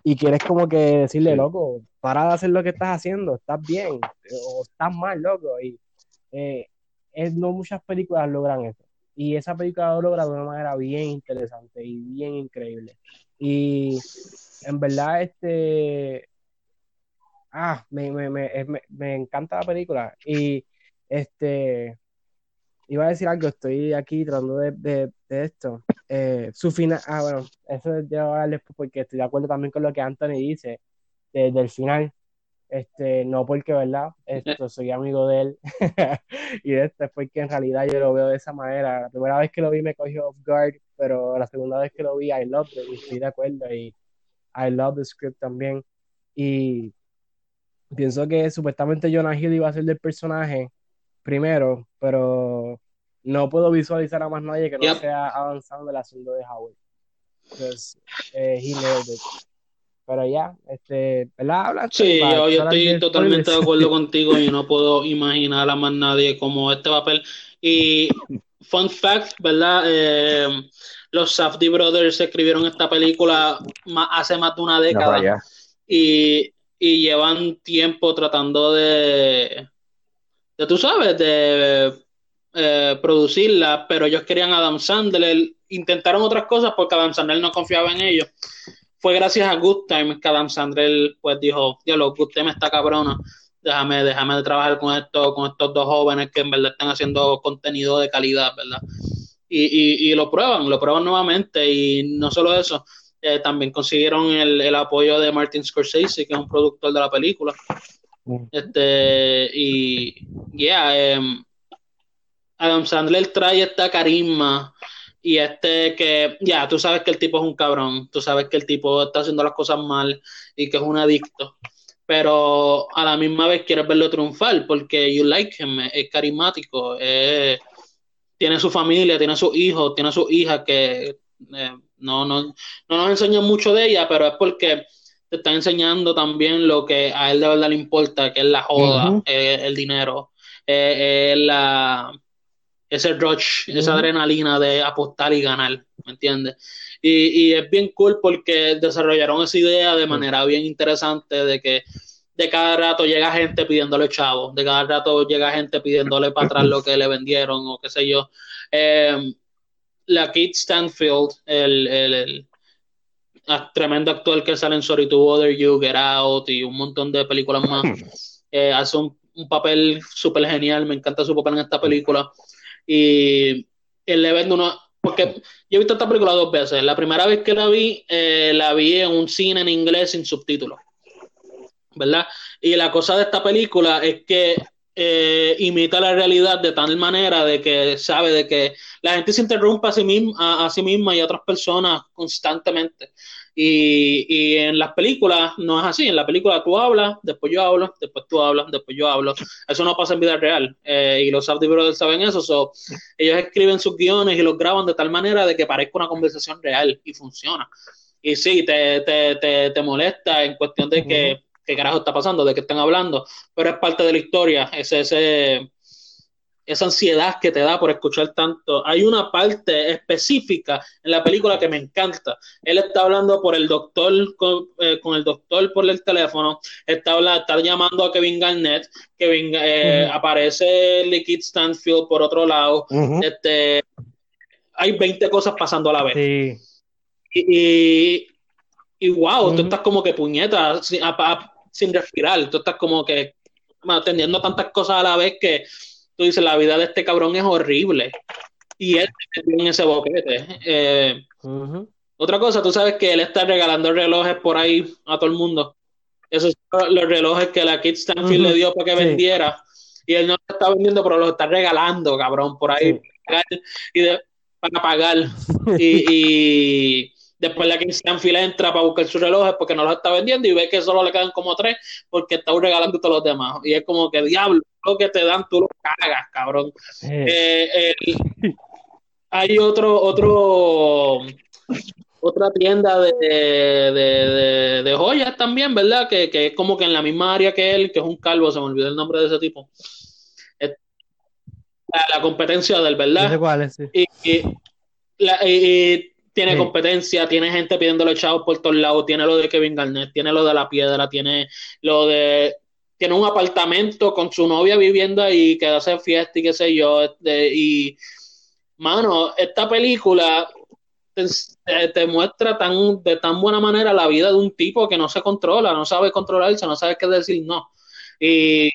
y quieres como que decirle, loco, para de hacer lo que estás haciendo, estás bien o estás mal, loco. Y no muchas películas logran eso. Y esa película lo logra de una manera bien interesante y bien increíble. Y en verdad, este. Ah, me, me, me, me encanta la película. Y este. Iba a decir algo, estoy aquí tratando de, de, esto, eh, su final, ah, bueno, eso yo voy a porque estoy de acuerdo también con lo que Anthony dice desde el final, este, no porque, ¿verdad? Esto, soy amigo de él y de esto es porque en realidad yo lo veo de esa manera. La primera vez que lo vi me cogió off guard, pero la segunda vez que lo vi, I love it y estoy de acuerdo y I love the script también. Y pienso que supuestamente Jonah Hill iba a ser del personaje primero, pero no puedo visualizar a más nadie que no sea avanzando el asunto de Howard. Entonces, eh, he nailed Pero ya, este, ¿verdad? sí, yo, estoy totalmente de acuerdo contigo y no puedo imaginar a más nadie como este papel. Y fun fact, ¿verdad? Eh, los Safdie Brothers escribieron esta película hace más de una década y, y, llevan tiempo tratando de, de tú sabes, de eh, producirla, pero ellos querían a Adam Sandler, intentaron otras cosas porque Adam Sandler no confiaba en ellos. Fue gracias a Good Time que Adam Sandler pues dijo, lo Good Time está cabrona, déjame, déjame de trabajar con esto, con estos dos jóvenes que en verdad están haciendo contenido de calidad, ¿verdad? y, y, lo prueban, lo prueban nuevamente y no solo eso, eh, también consiguieron el, el, apoyo de Martin Scorsese, que es un productor de la película. Mm. Este, y yeah, em, Adam Sandler trae esta carisma y este que, ya, tú sabes que el tipo es un cabrón, tú sabes que el tipo está haciendo las cosas mal y que es un adicto, pero a la misma vez quieres verlo triunfar porque you like him, es carismático, es tiene su familia, tiene sus hijos, tiene sus hijas que eh, no, no, no nos enseñan mucho de ella, pero es porque te está enseñando también lo que a él de verdad le importa, que es la joda, eh, el dinero, eh, la, ese rush, esa adrenalina de apostar y ganar, ¿me entiendes? Y, y, es bien cool porque desarrollaron esa idea de manera bien interesante de que de cada rato llega gente pidiéndole chavo, de cada rato llega gente pidiéndole para atrás lo que le vendieron o qué sé yo. Em, la Kate Stanfield, el, el, tremendo actor que sale en Sorry to Bother You, Get Out y un montón de películas más, eh, hace un, papel súper genial, me encanta su papel en esta película. Y él le vende uno, porque yo he visto esta película dos veces. La primera vez que la vi, eh, la vi en un cine en inglés sin subtítulos. ¿verdad? Y la cosa de esta película es que eh, imita la realidad de tal manera de que sabe de que la gente se interrumpe a sí misma, a, sí misma y a otras personas constantemente. Y, y, en las películas no es así. En la película tú hablas, después yo hablo, después tú hablas, después yo hablo. Eso no pasa en vida real. Eh, y los Safdie Brothers saben eso. So, ellos escriben sus guiones y los graban de tal manera de que parezca una conversación real y funciona. Y sí, te, te, te, te molesta en cuestión de que qué carajo está pasando, de qué están hablando, pero es parte de la historia, ese, ese, esa ansiedad que te da por escuchar tanto. Hay una parte específica en la película que me encanta. Él está hablando por el doctor, con, eh, el doctor por el teléfono, está, hablando, está llamando a Kevin Garnett, Kevin, eh, aparece Liquid Stanfield por otro lado, este, hay 20 cosas pasando a la vez. y, y, wow, tú estás como que puñeta, sin respirar. Tú estás como que atendiendo tantas cosas a la vez que tú dices, la vida de este cabrón es horrible. Y él en ese boquete. Eh, otra cosa, tú sabes que él está regalando relojes por ahí a todo el mundo. Esos son los relojes que la Kid Stanfield le dio para que vendiera. Y él no los está vendiendo, pero los está regalando, cabrón, por ahí. Y para pagar. y Después la Stanfield entra para buscar sus relojes porque no los está vendiendo y ve que solo le quedan como tres porque está regalando todos los demás. Y es como que diablo, lo que te dan tú lo cagas, cabrón. Eh, hay otro, otro, otra tienda de, de, de, joyas también, ¿verdad? Que, que, es como que en la misma área que él, que es un calvo, se me olvidó el nombre de ese tipo. La, competencia del, ¿verdad? Cuál y, y, la, y, tiene competencia, tiene gente pidiéndole chavos por todos lados, tiene lo de Kevin Garnett, tiene lo de la piedra, tiene lo de tiene un apartamento con su novia viviendo ahí que hace fiesta y qué sé yo, este, y mano, esta película te, muestra tan de tan buena manera la vida de un tipo que no se controla, no sabe controlarse, no sabe qué decir no. Y,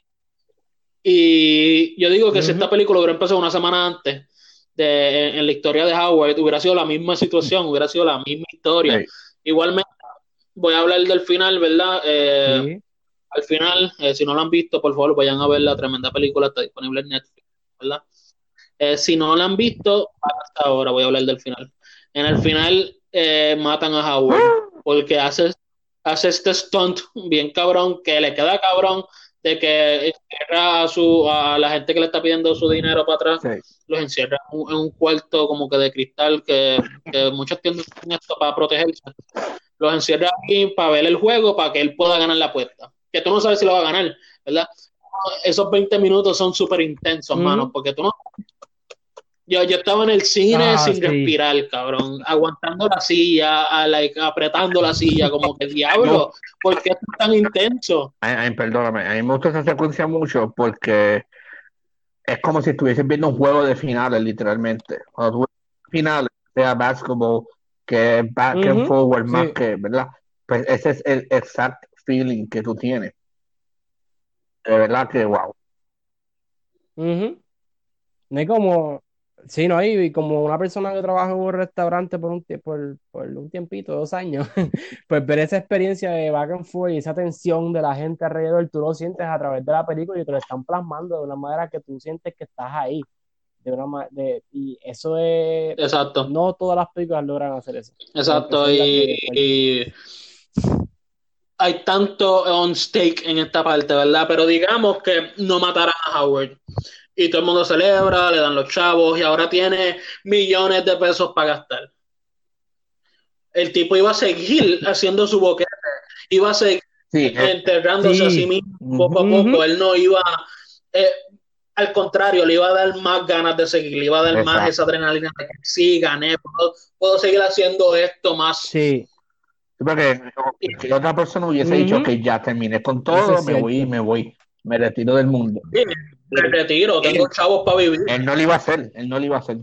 y yo digo que si esta película hubiera empezado una semana antes, de, en la historia de Howard, hubiera sido la misma situación, hubiera sido la misma historia. Igualmente, voy a hablar del final, ¿verdad? Eh, al final, eh, si no lo han visto, por favor, vayan a ver la tremenda película, está disponible en Netflix, ¿verdad? Eh, si no la han visto, hasta ahora voy a hablar del final. En el final matan a Howard porque hace, hace este stunt bien cabrón que le queda cabrón de que encierra a, su, a la gente que le está pidiendo su dinero para atrás, los encierra en un, cuarto como que de cristal que, que muchos tienen esto para protegerse. Los encierra aquí para ver el juego, para que él pueda ganar la apuesta. Que tú no sabes si lo va a ganar, ¿verdad? Esos 20 minutos son súper intensos, mano, porque tú no yo, yo estaba en el cine ah, sin respirar, cabrón, aguantando la silla, apretando la silla, como que diablo, ¿por qué es tan intenso? Ay, perdóname, a mí me gusta esa secuencia mucho porque es como si estuviesen viendo un juego de finales, literalmente. Cuando tú finales, sea basketball, que back and forward más que, ¿verdad? Pues ese es el exact feeling que tú tienes. De verdad que wow. No es como, Sí, no, y como una persona que trabaja en un restaurante por un, por, por un tiempito, dos años, pues ver esa experiencia de back and forth y esa tensión de la gente alrededor, tú lo sientes a través de la película y te lo están plasmando de una manera que tú sientes que estás ahí. De una de, y eso es. Exacto. No todas las películas logran hacer eso. Exacto, y, y hay tanto on stake en esta parte, ¿verdad? Pero digamos que no matarán a Howard y todo el mundo celebra, le dan los chavos y ahora tiene millones de pesos para gastar. El tipo iba a seguir haciendo su boquete, iba a seguir enterrándose a sí mismo poco a poco. Él no iba, eh, al contrario, le iba a dar más ganas de seguir, le iba a dar más esa adrenalina de que sí, gané, puedo, seguir haciendo esto más. Sí. Porque si otra persona hubiese dicho que ya terminé con todo, me voy, me voy, me retiro del mundo. Me retiro, tengo chavos para vivir. Él no lo iba a hacer, él no lo iba a hacer.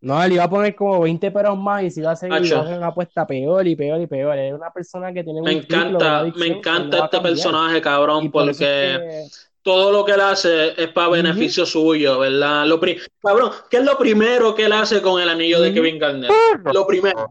No, él iba a poner como 20 peros más y si iba a seguir una apuesta peor y peor y peor. Es una persona que tiene Me encanta, me encanta este personaje, cabrón, porque todo lo que él hace es para beneficio suyo, ¿verdad? Lo cabrón, ¿qué es lo primero que él hace con el anillo de Kevin Garnett? Lo primero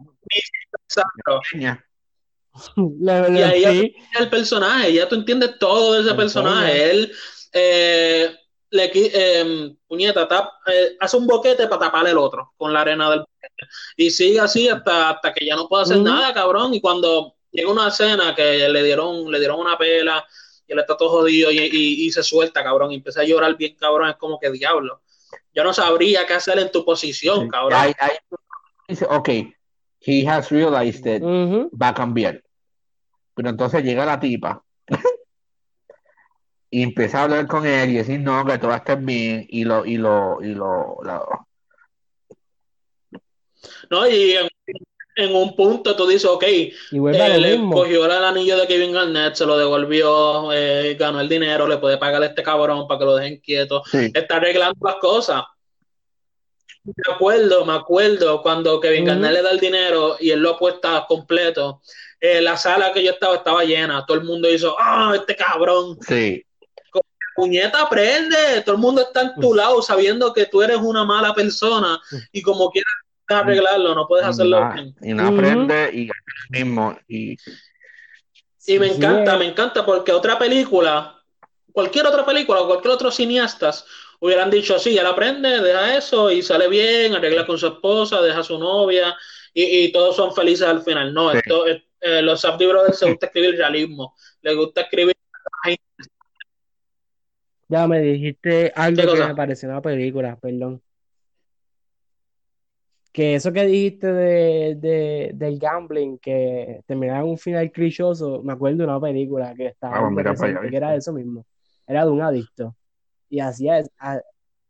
y ahí el personaje, ya tú entiendes todo de ese personaje. Él eh, le eh, puñeta, eh, hace un boquete para tapar el otro con la arena del boquete. Y sigue así hasta, hasta que ya no puede hacer nada, cabrón. Y cuando llega una escena que le dieron, le dieron una pela y él está todo jodido y, se suelta, cabrón, y empieza a llorar bien, cabrón, es como que diablo. Yo no sabría qué hacer en tu posición, cabrón. ok, he has realized that va a cambiar. Pero entonces llega la tipa y empieza a hablar con él y decir, no, que todo va a estar bien y lo, y lo, y lo, No, y en, un punto tú dices, ok, él cogió el anillo de Kevin Garnett, se lo devolvió, eh, ganó el dinero, le puede pagar a este cabrón para que lo dejen quieto, está arreglando las cosas. Me acuerdo, me acuerdo cuando Kevin Garnett le da el dinero y él lo apuesta completo eh, la sala que yo estaba estaba llena, todo el mundo hizo, ah, este cabrón. Sí. Puñeta, aprende, todo el mundo está en tu lado sabiendo que tú eres una mala persona y como quieras arreglarlo, no puedes hacerlo Y no aprende y mismo. Y, y me encanta, me encanta porque otra película, cualquier otra película, cualquier otro cineastas hubieran dicho, sí, él aprende, deja eso y sale bien, arregla con su esposa, deja a su novia y, todos son felices al final. No, esto, es eh, los Safdie Brothers se gusta escribir realismo, les gusta escribir. Ya me dijiste algo que me pareció una película, perdón. Que eso que dijiste de, del gambling, que terminaba en un final clichoso, me acuerdo de una película que estaba ah, que era eso mismo. Era de un adicto. Y hacía,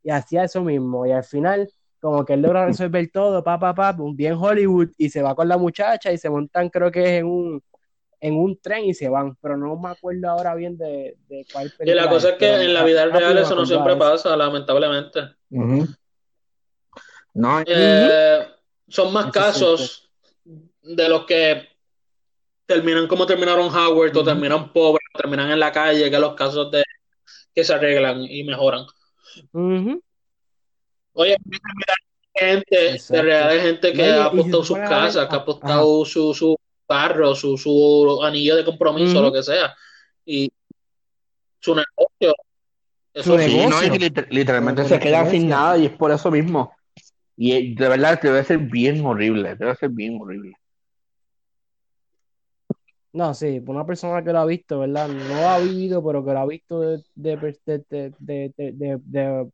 y hacía eso mismo. Y al final como que él logra resolver todo, pa, pa, pa, bien Hollywood, y se va con la muchacha y se montan, creo que es en un, en un tren y se van, pero no me acuerdo ahora bien de, de cuál película. Y la cosa es que en la vida real eso no siempre pasa, lamentablemente. No, eh, son más casos de los que terminan como terminaron Howard o terminan pobres, o terminan en la calle, que los casos de que se arreglan y mejoran. Oye, gente, de realidad hay gente que ha apostado sus casas, que ha apostado su, su carro, su, su anillo de compromiso, lo que sea. Y su negocio. Eso sí, no, literalmente se queda sin nada y es por eso mismo. Y de verdad debe ser bien horrible, debe ser bien horrible. No, sí, una persona que lo ha visto, ¿verdad? No ha vivido, pero que lo ha visto de, de, de, de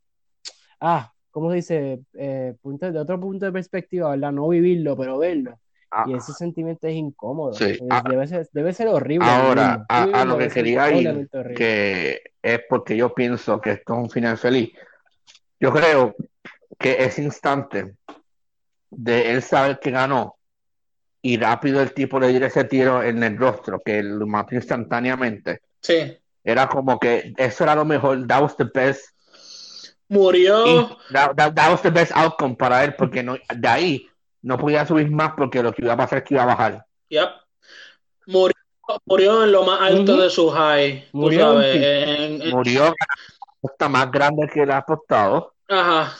ah, ¿cómo se dice? Eh, punto, de otro punto de perspectiva, ¿verdad? No vivirlo, pero verlo. y ese sentimiento es incómodo. Ah, debe, ser, debe ser horrible. Ahora, a, lo que quería ir, que es porque yo pienso que esto es un final feliz. Yo creo que ese instante de él saber que ganó y rápido el tipo le dio ese tiro en el rostro, que lo mató instantáneamente. Sí. Era como que eso era lo mejor, that was the best. Murió. That, that, was the best outcome para él, porque no, de ahí no podía subir más porque lo que iba a pasar es que iba a bajar. Yep. Murió, murió en lo más alto de su high. Murió, sabes, murió hasta más grande que el apostado. Ajá.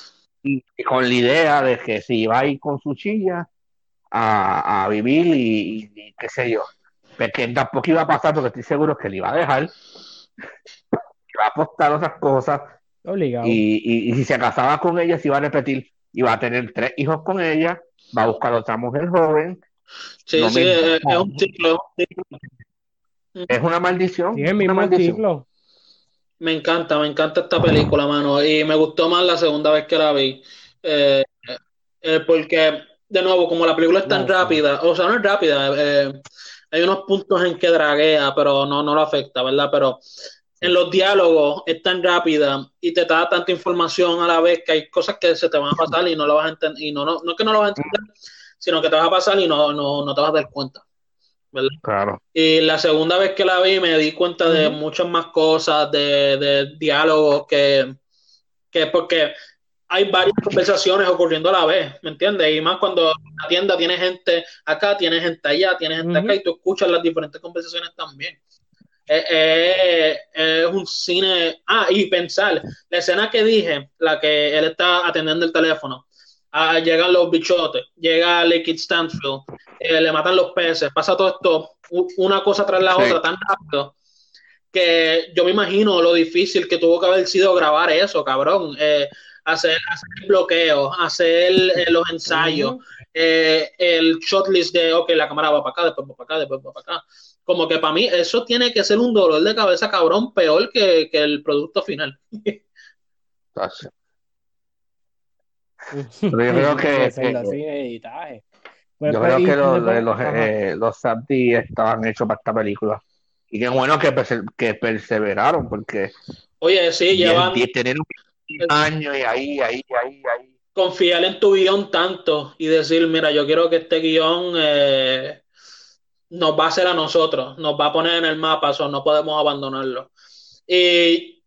Y, con la idea de que si iba a ir con su chilla a, vivir y, qué sé yo. Porque tampoco iba a pasar porque estoy seguro que le iba a dejar. Iba a apostar otras cosas. Obligado. Y, y, si se casaba con ella, se iba a repetir. Iba a tener tres hijos con ella. Va a buscar otra mujer joven. Sí, sí, es, un ciclo. Es una maldición. es una maldición. Me encanta, me encanta esta película, mano. Y me gustó más la segunda vez que la vi. Eh, eh, porque de nuevo, como la película es tan rápida, o sea, no es rápida, eh, hay unos puntos en que draguea, pero no, no lo afecta, ¿verdad? Pero en los diálogos es tan rápida y te da tanta información a la vez que hay cosas que se te van a pasar y no lo vas a entender, y no, no, no que no lo vas a entender, sino que te vas a pasar y no, no, no te vas a dar cuenta. ¿Verdad? Claro. Y la segunda vez que la vi me di cuenta de muchas más cosas, de, de diálogos que, que porque hay varias conversaciones ocurriendo a la vez, ¿me entiendes? Y más cuando la tienda tiene gente acá, tiene gente allá, tiene gente acá y tú escuchas las diferentes conversaciones también. Eh, eh, es un cine. Ah, y pensar, la escena que dije, la que él está atendiendo el teléfono, ah, llegan los bichotes, llega Liquid Stanfield, eh, le matan los peces, pasa todo esto, una cosa tras la otra, tan rápido, que yo me imagino lo difícil que tuvo que haber sido grabar eso, cabrón hacer, hacer el bloqueo, hacer eh, los ensayos, eh, el shotlist de, ok, la cámara va para acá, después va para acá, después va para acá. Como que para mí eso tiene que ser un dolor de cabeza cabrón peor que, que el producto final. Yo creo que, yo creo que los, los, eh, los estaban hechos para esta película. Y qué bueno que, que perseveraron, porque. Oye, sí, llevan. Tener años y ahí, ahí, ahí, ahí. Confiar en tu guion tanto y decir, mira, yo quiero que este guion eh, nos va a hacer a nosotros, nos va a poner en el mapa, o no podemos abandonarlo. Y,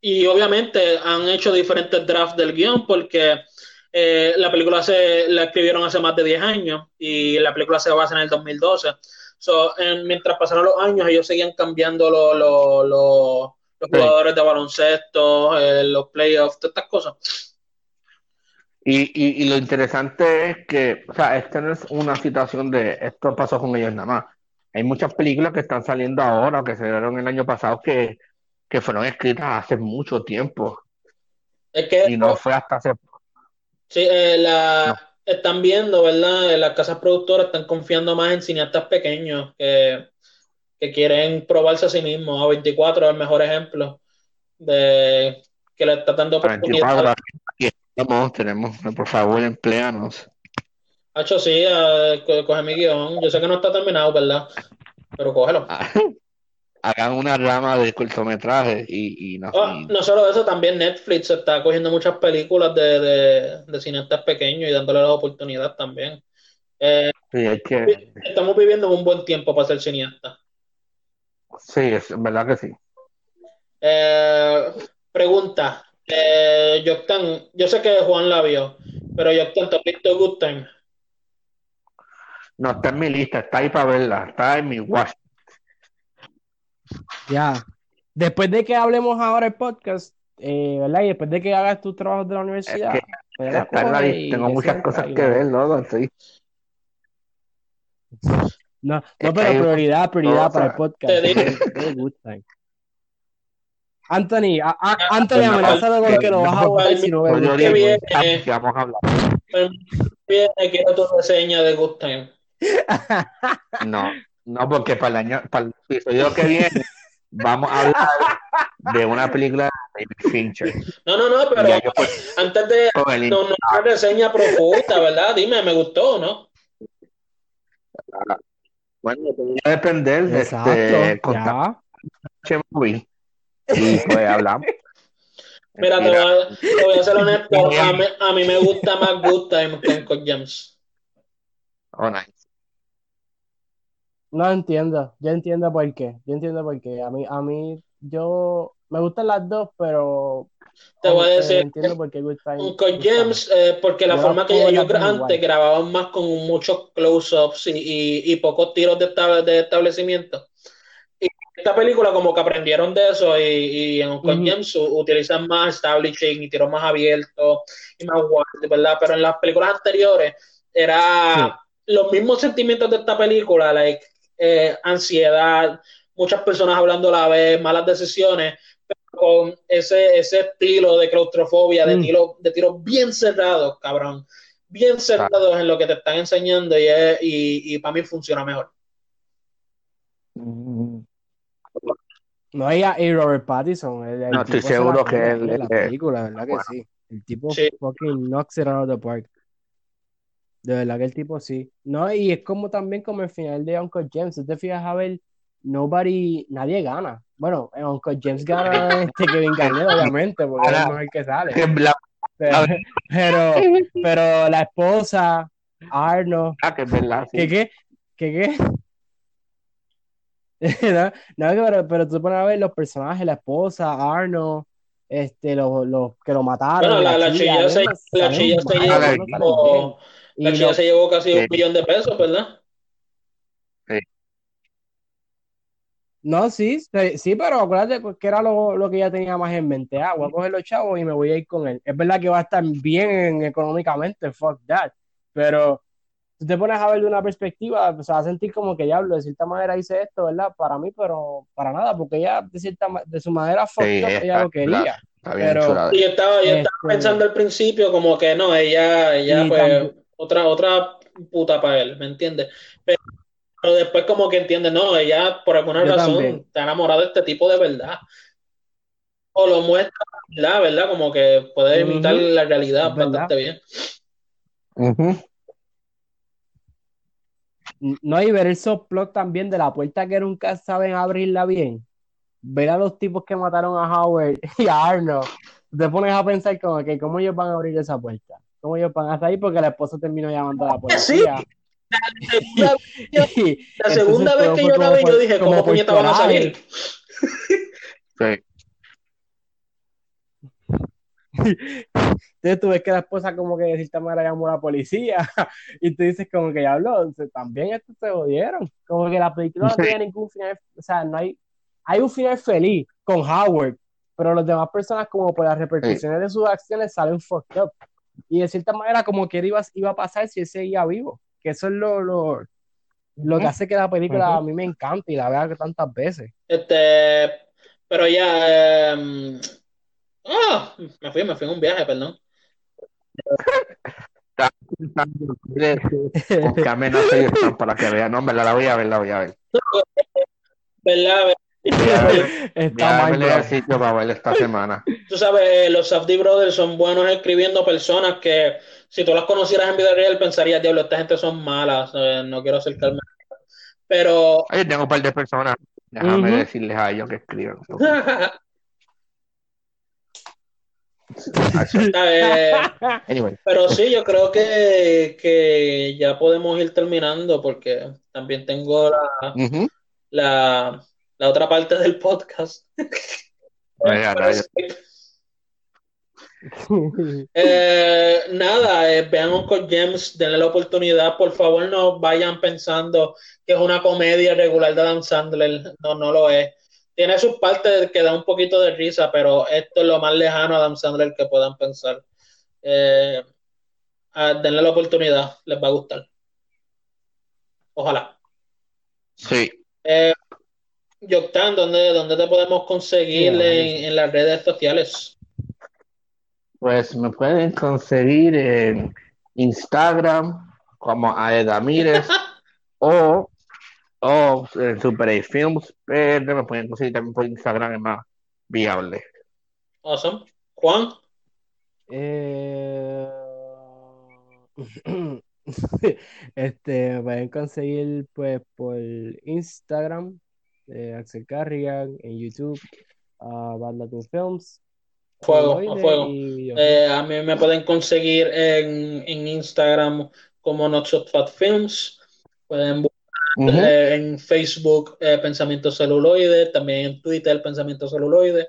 y obviamente han hecho diferentes drafts del guion porque eh, la película se la escribieron hace más de 10 años y la película se basa en el 2012. So, mientras pasaron los años, ellos seguían cambiando los los jugadores de baloncesto, eh, los playoffs, todas estas cosas. Y, y, lo interesante es que, o sea, esta no es una situación de esto pasó con ellos nada más. Hay muchas películas que están saliendo ahora, que se dieron el año pasado, que, fueron escritas hace mucho tiempo. Es que, y no fue hasta hace. Sí, eh, la, están viendo, ¿verdad? Las casas productoras están confiando más en cineastas pequeños que que quieren probarse a sí mismos. A 24 es el mejor ejemplo de que le está dando oportunidad. Estamos, tenemos, por favor, empleanos. Hacho, sí, coge mi guion. Yo sé que no está terminado, ¿verdad? Pero cógelo. Hagan una rama de cortometrajes y, y, no, ah, no solo eso, también Netflix está cogiendo muchas películas de, de, de cineastas pequeños y dándole la oportunidad también. Eh, sí, es que... Estamos viviendo un buen tiempo para ser cineasta. Sí, es verdad que sí. Eh, pregunta, eh, yo sé que Juan la vio, pero Yoctan, ¿te has visto Good Time? No, está en mi lista, está ahí para verla, está en mi watch. Ya. Después de que hablemos ahora el podcast, eh, ¿verdad? Y después de que hagas tus trabajos de la universidad, pues la la y tengo te muchas cosas que ver, ¿no? No, no, pero hay prioridad, prioridad para el podcast. Te good time. Anthony, a- a- Anthony, con que- que lo vas a votar si no Pues ves ah, eh. vamos a hablar. Bien, quiero tu reseña de Good Time. No, no, porque para el año, para el episodio que viene, vamos a hablar de una película de David Fincher. No, no, no, pero yo, pues, antes de el no, no una reseña profunda, ¿verdad? Dime, ¿me gustó o no? Bueno, voy a depender de este movie y pues hablamos. Mira, te voy, a, te voy a ser honesto, a mí, a mí me gusta más Good Time que Uncle James. Oh, nice. No entiendo, yo entiendo por qué, yo entiendo por qué. A mí, a mí, yo, me gustan las dos, pero Te voy a eh, decir, entiendo por qué Good Time gusta James, eh, porque la Yo forma que ellos antes igual. grababan más con muchos close-ups y, y, y pocos tiros de, estable- de establecimiento. Y esta película como que aprendieron de eso y, y en Ujú. James utilizan más establishing y tiros más abiertos y más wild, ¿verdad? Pero en las películas anteriores era los mismos sentimientos de esta película, like eh, ansiedad, muchas personas hablando a la vez, malas decisiones, pero con ese, ese estilo de claustrofobia, de Mm. tiro, de tiros bien cerrados, cabrón, bien cerrados en lo que te están enseñando y, es- y, y para mí funciona mejor. No, y, a- y Robert Pattinson, el, el No, estoy la seguro come que él, en la eh, película, ¿verdad que sí? El tipo Sí. fucking knocks it out of the park. De verdad que el tipo sí. No, y es como también como el final de Uncle James. Si te fijas a ver, nobody, nadie gana. Bueno, en Uncle James gana este Kevin Garnett, obviamente, porque es el mejor que sale. Pero, pero, pero la esposa, Arno, ah, que es verdad, sí. ¿qué qué? ¿Qué qué? No, no, pero, pero tú pones a ver los personajes, la esposa, Arno, este, los, los que lo mataron, Bueno, la, la chilla se, ellos la salen chilla se mal, llevó- la Y lo- se llevó casi un Sí. millón de pesos, ¿verdad? No, sí, sí, sí, pero acuérdate pues, que era lo, lo que ella tenía más en mente. Ah, voy a coger los chavos y me voy a ir con él. Es verdad que va a estar bien económicamente, fuck that. Pero tú te pones a ver de una perspectiva, pues, se va a sentir como que diablo, de cierta manera hice esto, ¿verdad? Para mí, pero para nada, porque ella de cierta de su manera fucked Sí, up, ella está- lo quería. Está bien Pero-. Y yo estaba, yo estaba Este- pensando al principio como que no, ella, ella Y pues, también- otra, otra puta para él, ¿me entiendes? Pero, pero después como que entiende, no, ella por alguna Yo razón también. está enamorada de este tipo de verdad. O lo muestra, ¿verdad? ¿verdad? Como que puede imitar la realidad es verdad. bastante bien. No, y ver el subplot también de la puerta que nunca saben abrirla bien. Ver a los tipos que mataron a Howard y a Arnold. Te pones a pensar como que cómo ellos van a abrir esa puerta. ¿Cómo ellos van hasta ahí? Porque la esposa terminó llamando a la policía. La, Y la entonces segunda vez que yo la vi, yo dije, como ¿cómo por puñeta van a salir? Sí. Entonces tú ves que la esposa como que de cierta manera llamó a la policía y tú dices como que ya habló, también estos se jodieron. Como que la película no Sí. tiene ningún final, o sea, no hay, hay un final feliz con Howard, pero las demás personas como por las repercusiones de sus acciones salen fucked up. Y de cierta manera como que iba, iba a pasar si él seguía vivo, que eso es lo, lo, lo que hace que la película a mí me encante y la vea tantas veces. Este, pero ya, eh, ah, me fui, me fui en un viaje, perdón. Busqué amenaza y spam para que vean. No, verdad, la voy a ver, la voy a ver. ¿Verdad? Está a mal, el sitio para ver esta semana. Tú sabes, eh, los Safdie Brothers son buenos escribiendo personas que si tú las conocieras en vida real pensarías, diablo, esta gente son malas, eh, no quiero acercarme. Pero, Oye, tengo un par de personas. Déjame decirles a ellos que escriban. eh, Anyway, pero sí, yo creo que, que ya podemos ir terminando porque también tengo la, la, la otra parte del podcast. Vaya. Eh, nada, eh, vean Uncle James, denle la oportunidad, por favor no vayan pensando que es una comedia regular de Adam Sandler, no, no lo es. tiene sus partes que da un poquito de risa, pero esto es lo más lejano a Adam Sandler que puedan pensar. Eh, denle la oportunidad, les va a gustar. Ojalá. Sí. Yoctan, ¿dónde, ¿dónde te podemos conseguir en, las redes sociales? Pues me pueden conseguir en Instagram como Aedamírez o, o en Super A Films, pero me pueden conseguir también por Instagram, es más viable. Awesome. Juan. Eh... este, pueden conseguir pues por Instagram, eh, Axel Carrigan, en YouTube, uh, Bad Films. Fuego, a fuego. Eh, a mí me pueden conseguir en, en Instagram como Not So Fat Films. Pueden buscar eh, en Facebook Pensamiento Celuloide, también en Twitter Pensamiento Celuloide.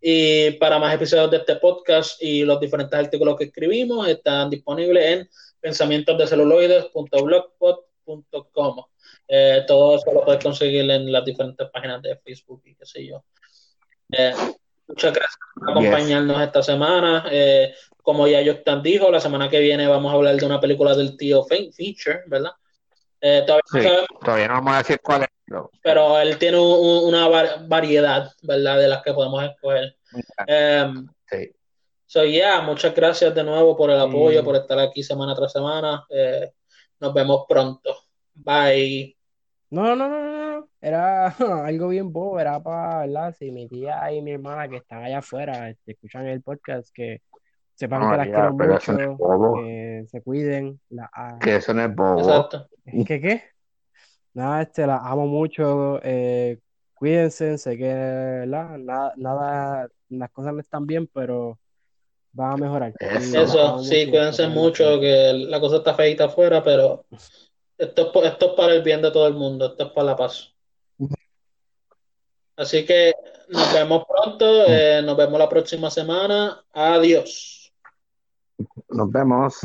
Y para más episodios de este podcast y los diferentes artículos que escribimos están disponibles en pensamientosdeceluloides.blogspot.com. Eh, todo eso lo puedes conseguir en las diferentes páginas de Facebook y qué sé yo. Eh, muchas gracias por acompañarnos esta semana. Eh, como ya Justin dijo, la semana que viene vamos a hablar de una película del tío Feature, ¿verdad? Todavía, no vamos a decir cuál es. Pero él tiene una variedad, ¿verdad? De las que podemos escoger. sí. So, yeah, muchas gracias de nuevo por el apoyo, por estar aquí semana tras semana. Nos vemos pronto. Bye. No, no, no, no, Era algo bien bobo, era para, ¿verdad? Si mi tía y mi hermana que están allá afuera este, escuchan el podcast, que sepan que las quiero mucho, que se cuiden. Ah, que eso no es bobo. Exacto. ¿Qué qué? Nada, este, las amo mucho. Eh, cuídense, sé que, ¿verdad? Nada, nada, las cosas no están bien, pero va a mejorar. Eso, sí, cuídense mucho, que la cosa está feita afuera, pero esto es, para el bien de todo el mundo, esto es para la paz. Así que nos vemos pronto, eh, nos vemos la próxima semana. Adiós. Nos vemos.